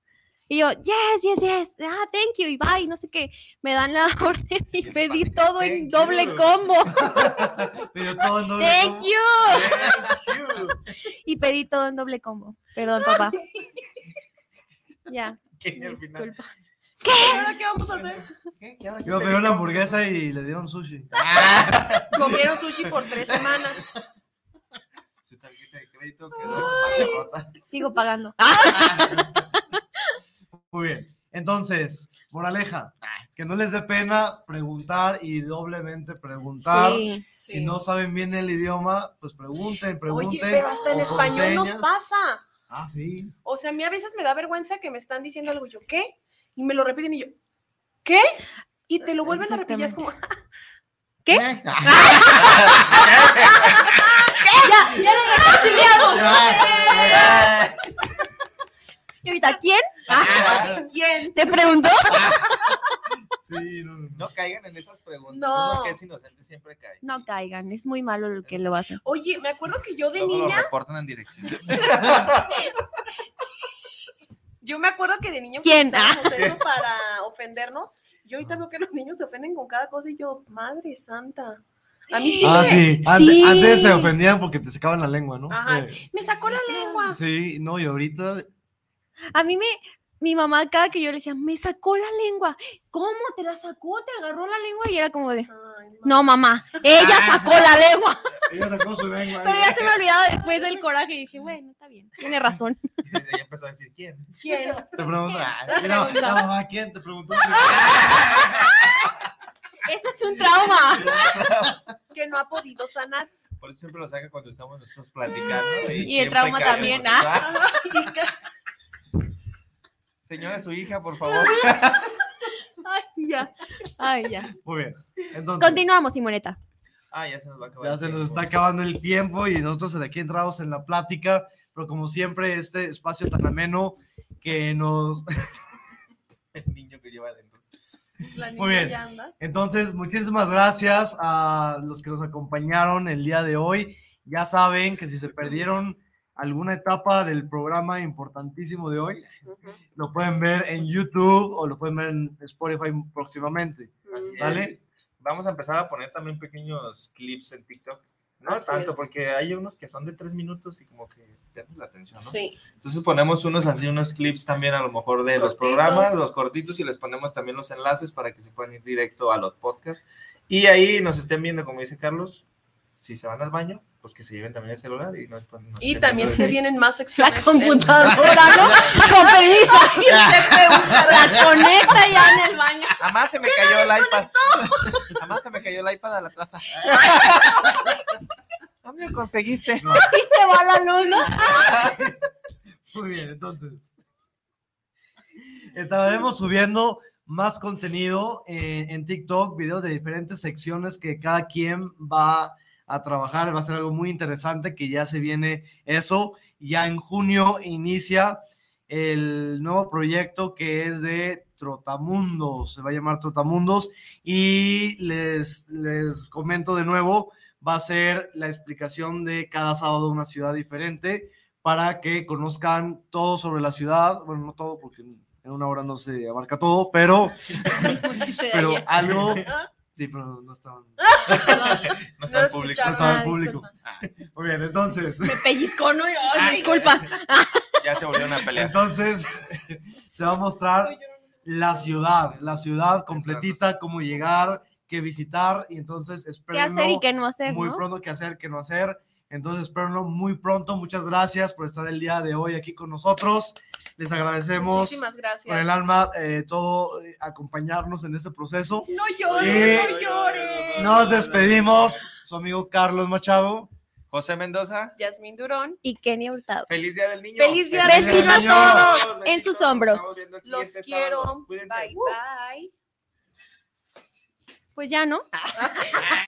Y yo, yes, yes, yes, ah, thank you, y bye, no sé qué. Me dan la orden y pedí todo en doble you. combo. Pero todo en doble Thank combo. you. Thank you. Y pedí todo en doble combo. Perdón, papá. Ya. Final- disculpa. ¿Ahora qué vamos a hacer? ¿Qué? ¿Y ahora qué Iba a te pedir una hamburguesa y le dieron sushi. Comieron sushi por tres semanas. Su tarjeta de crédito quedó. Sigo pagando. Muy bien. Entonces, moraleja, que no les dé pena preguntar y doblemente preguntar. Sí. Si no saben bien el idioma, pues pregunten, pregunten. Oye, pero hasta en español nos pasa. Ah, sí. O sea, a mí a veces me da vergüenza que me están diciendo algo, yo, ¿qué? Y me lo repiten y yo, ¿qué? Y te lo vuelven a repetir, es como, ¿Qué? ¿Eh? Ya, ya lo reconciliamos. Ya. Y ahorita, ¿quién? ¿quién? ¿Te preguntó? Sí, no, no. No caigan en esas preguntas. No. Uno que es inocente siempre cae. No caigan, es muy malo lo que lo hacen. Oye, me acuerdo que yo de Luego lo niña, reportan en dirección. yo me acuerdo que de niña ¿Quién? utilizábamos eso para ofendernos. Yo ahorita veo que los niños se ofenden con cada cosa y yo, madre santa. A mí sí Ah, me, sí. Ante- Sí. Antes se ofendían porque te sacaban la lengua, ¿no? Ajá. Eh, me sacó la lengua. Sí, no, y ahorita. A mí me, mi mamá cada que yo le decía, me sacó la lengua. ¿Cómo te la sacó? ¿Te agarró la lengua? Y era como de, Ay, no, mamá, ella sacó la lengua. Ella sacó su lengua. Pero ya se me olvidaba después del coraje y dije, bueno, está bien, tiene razón. Y ella empezó a decir, ¿quién? ¿quién? Te pregunto. ay, mira, la mamá, ¿quién te preguntó? Ese es un trauma. Que no ha podido sanar. Por eso siempre lo saca cuando estamos nosotros platicando. Y, Y el trauma caemos. también, ¿ah? Señora, su hija, por favor. Ay, ya. Ay, ya. Muy bien. Entonces, Continuamos, Simoneta. Ah, ya se nos va a acabar. ya el se nos tiempo. está acabando el tiempo y nosotros de aquí entramos en la plática, pero como siempre, este espacio tan ameno que nos. El niño que lleva adentro. La Muy bien. ya anda. Entonces, muchísimas gracias a los que nos acompañaron el día de hoy. Ya saben que si se perdieron alguna etapa del programa importantísimo de hoy, Ujú. lo pueden ver en YouTube o lo pueden ver en Spotify próximamente. ¿Vale? Vamos a empezar a poner también pequeños clips en TikTok. No Así tanto, es. porque hay unos que son de tres minutos y como que pierdes la atención, ¿no? Sí. Entonces ponemos unos así, unos clips también a lo mejor de los Cortitos. programas, los cortitos, y les ponemos también los enlaces para que se puedan ir directo a los podcasts. Y ahí nos estén viendo, como dice Carlos, si se van al baño, pues que se lleven también el celular y no es no Y también se vienen más La secciones. en- computadora, ¿no? Con permiso. La conecta ya en el baño. Además se me cayó el iPad. Además se me cayó el iPad a la taza. ¿Dónde lo conseguiste? Y se va la luz, ¿no? Muy bien, entonces. Estaremos subiendo más contenido eh, en TikTok, videos de diferentes secciones que cada quien va a trabajar. Va a ser algo muy interesante que ya se viene eso. Ya en junio inicia el nuevo proyecto que es de Trotamundos. Se va a llamar Trotamundos. Y les, les comento de nuevo, va a ser la explicación de cada sábado una ciudad diferente para que conozcan todo sobre la ciudad. Bueno, no todo, porque en una hora no se abarca todo, pero, pero algo. Sí, pero no está, no No No en público. escucharon. estaba en Ah, público. Muy bien, entonces, Me pellizcó, ¿no? Ay, disculpa. Ya se volvió una pelea. entonces se va a mostrar la ciudad, la ciudad completita, cómo llegar, qué visitar, y entonces ¿Qué espérenlo hacer y qué no hacer, muy no? pronto, qué hacer, qué no hacer. Entonces, espérenlo muy pronto. Muchas gracias por estar el día de hoy aquí con nosotros. Les agradecemos Muchísimas con gracias. el alma eh, todo eh, acompañarnos en este proceso. No Y llores, no llores. Nos despedimos, su amigo Carlos Machado. José Mendoza, Yasmín Durón. Y Kenny Hurtado. feliz día del niño. Feliz día del niño. a Todos, en sus hombros. Los quiero. sábado. Cuídense. Bye, bye. Pues ya, ¿no?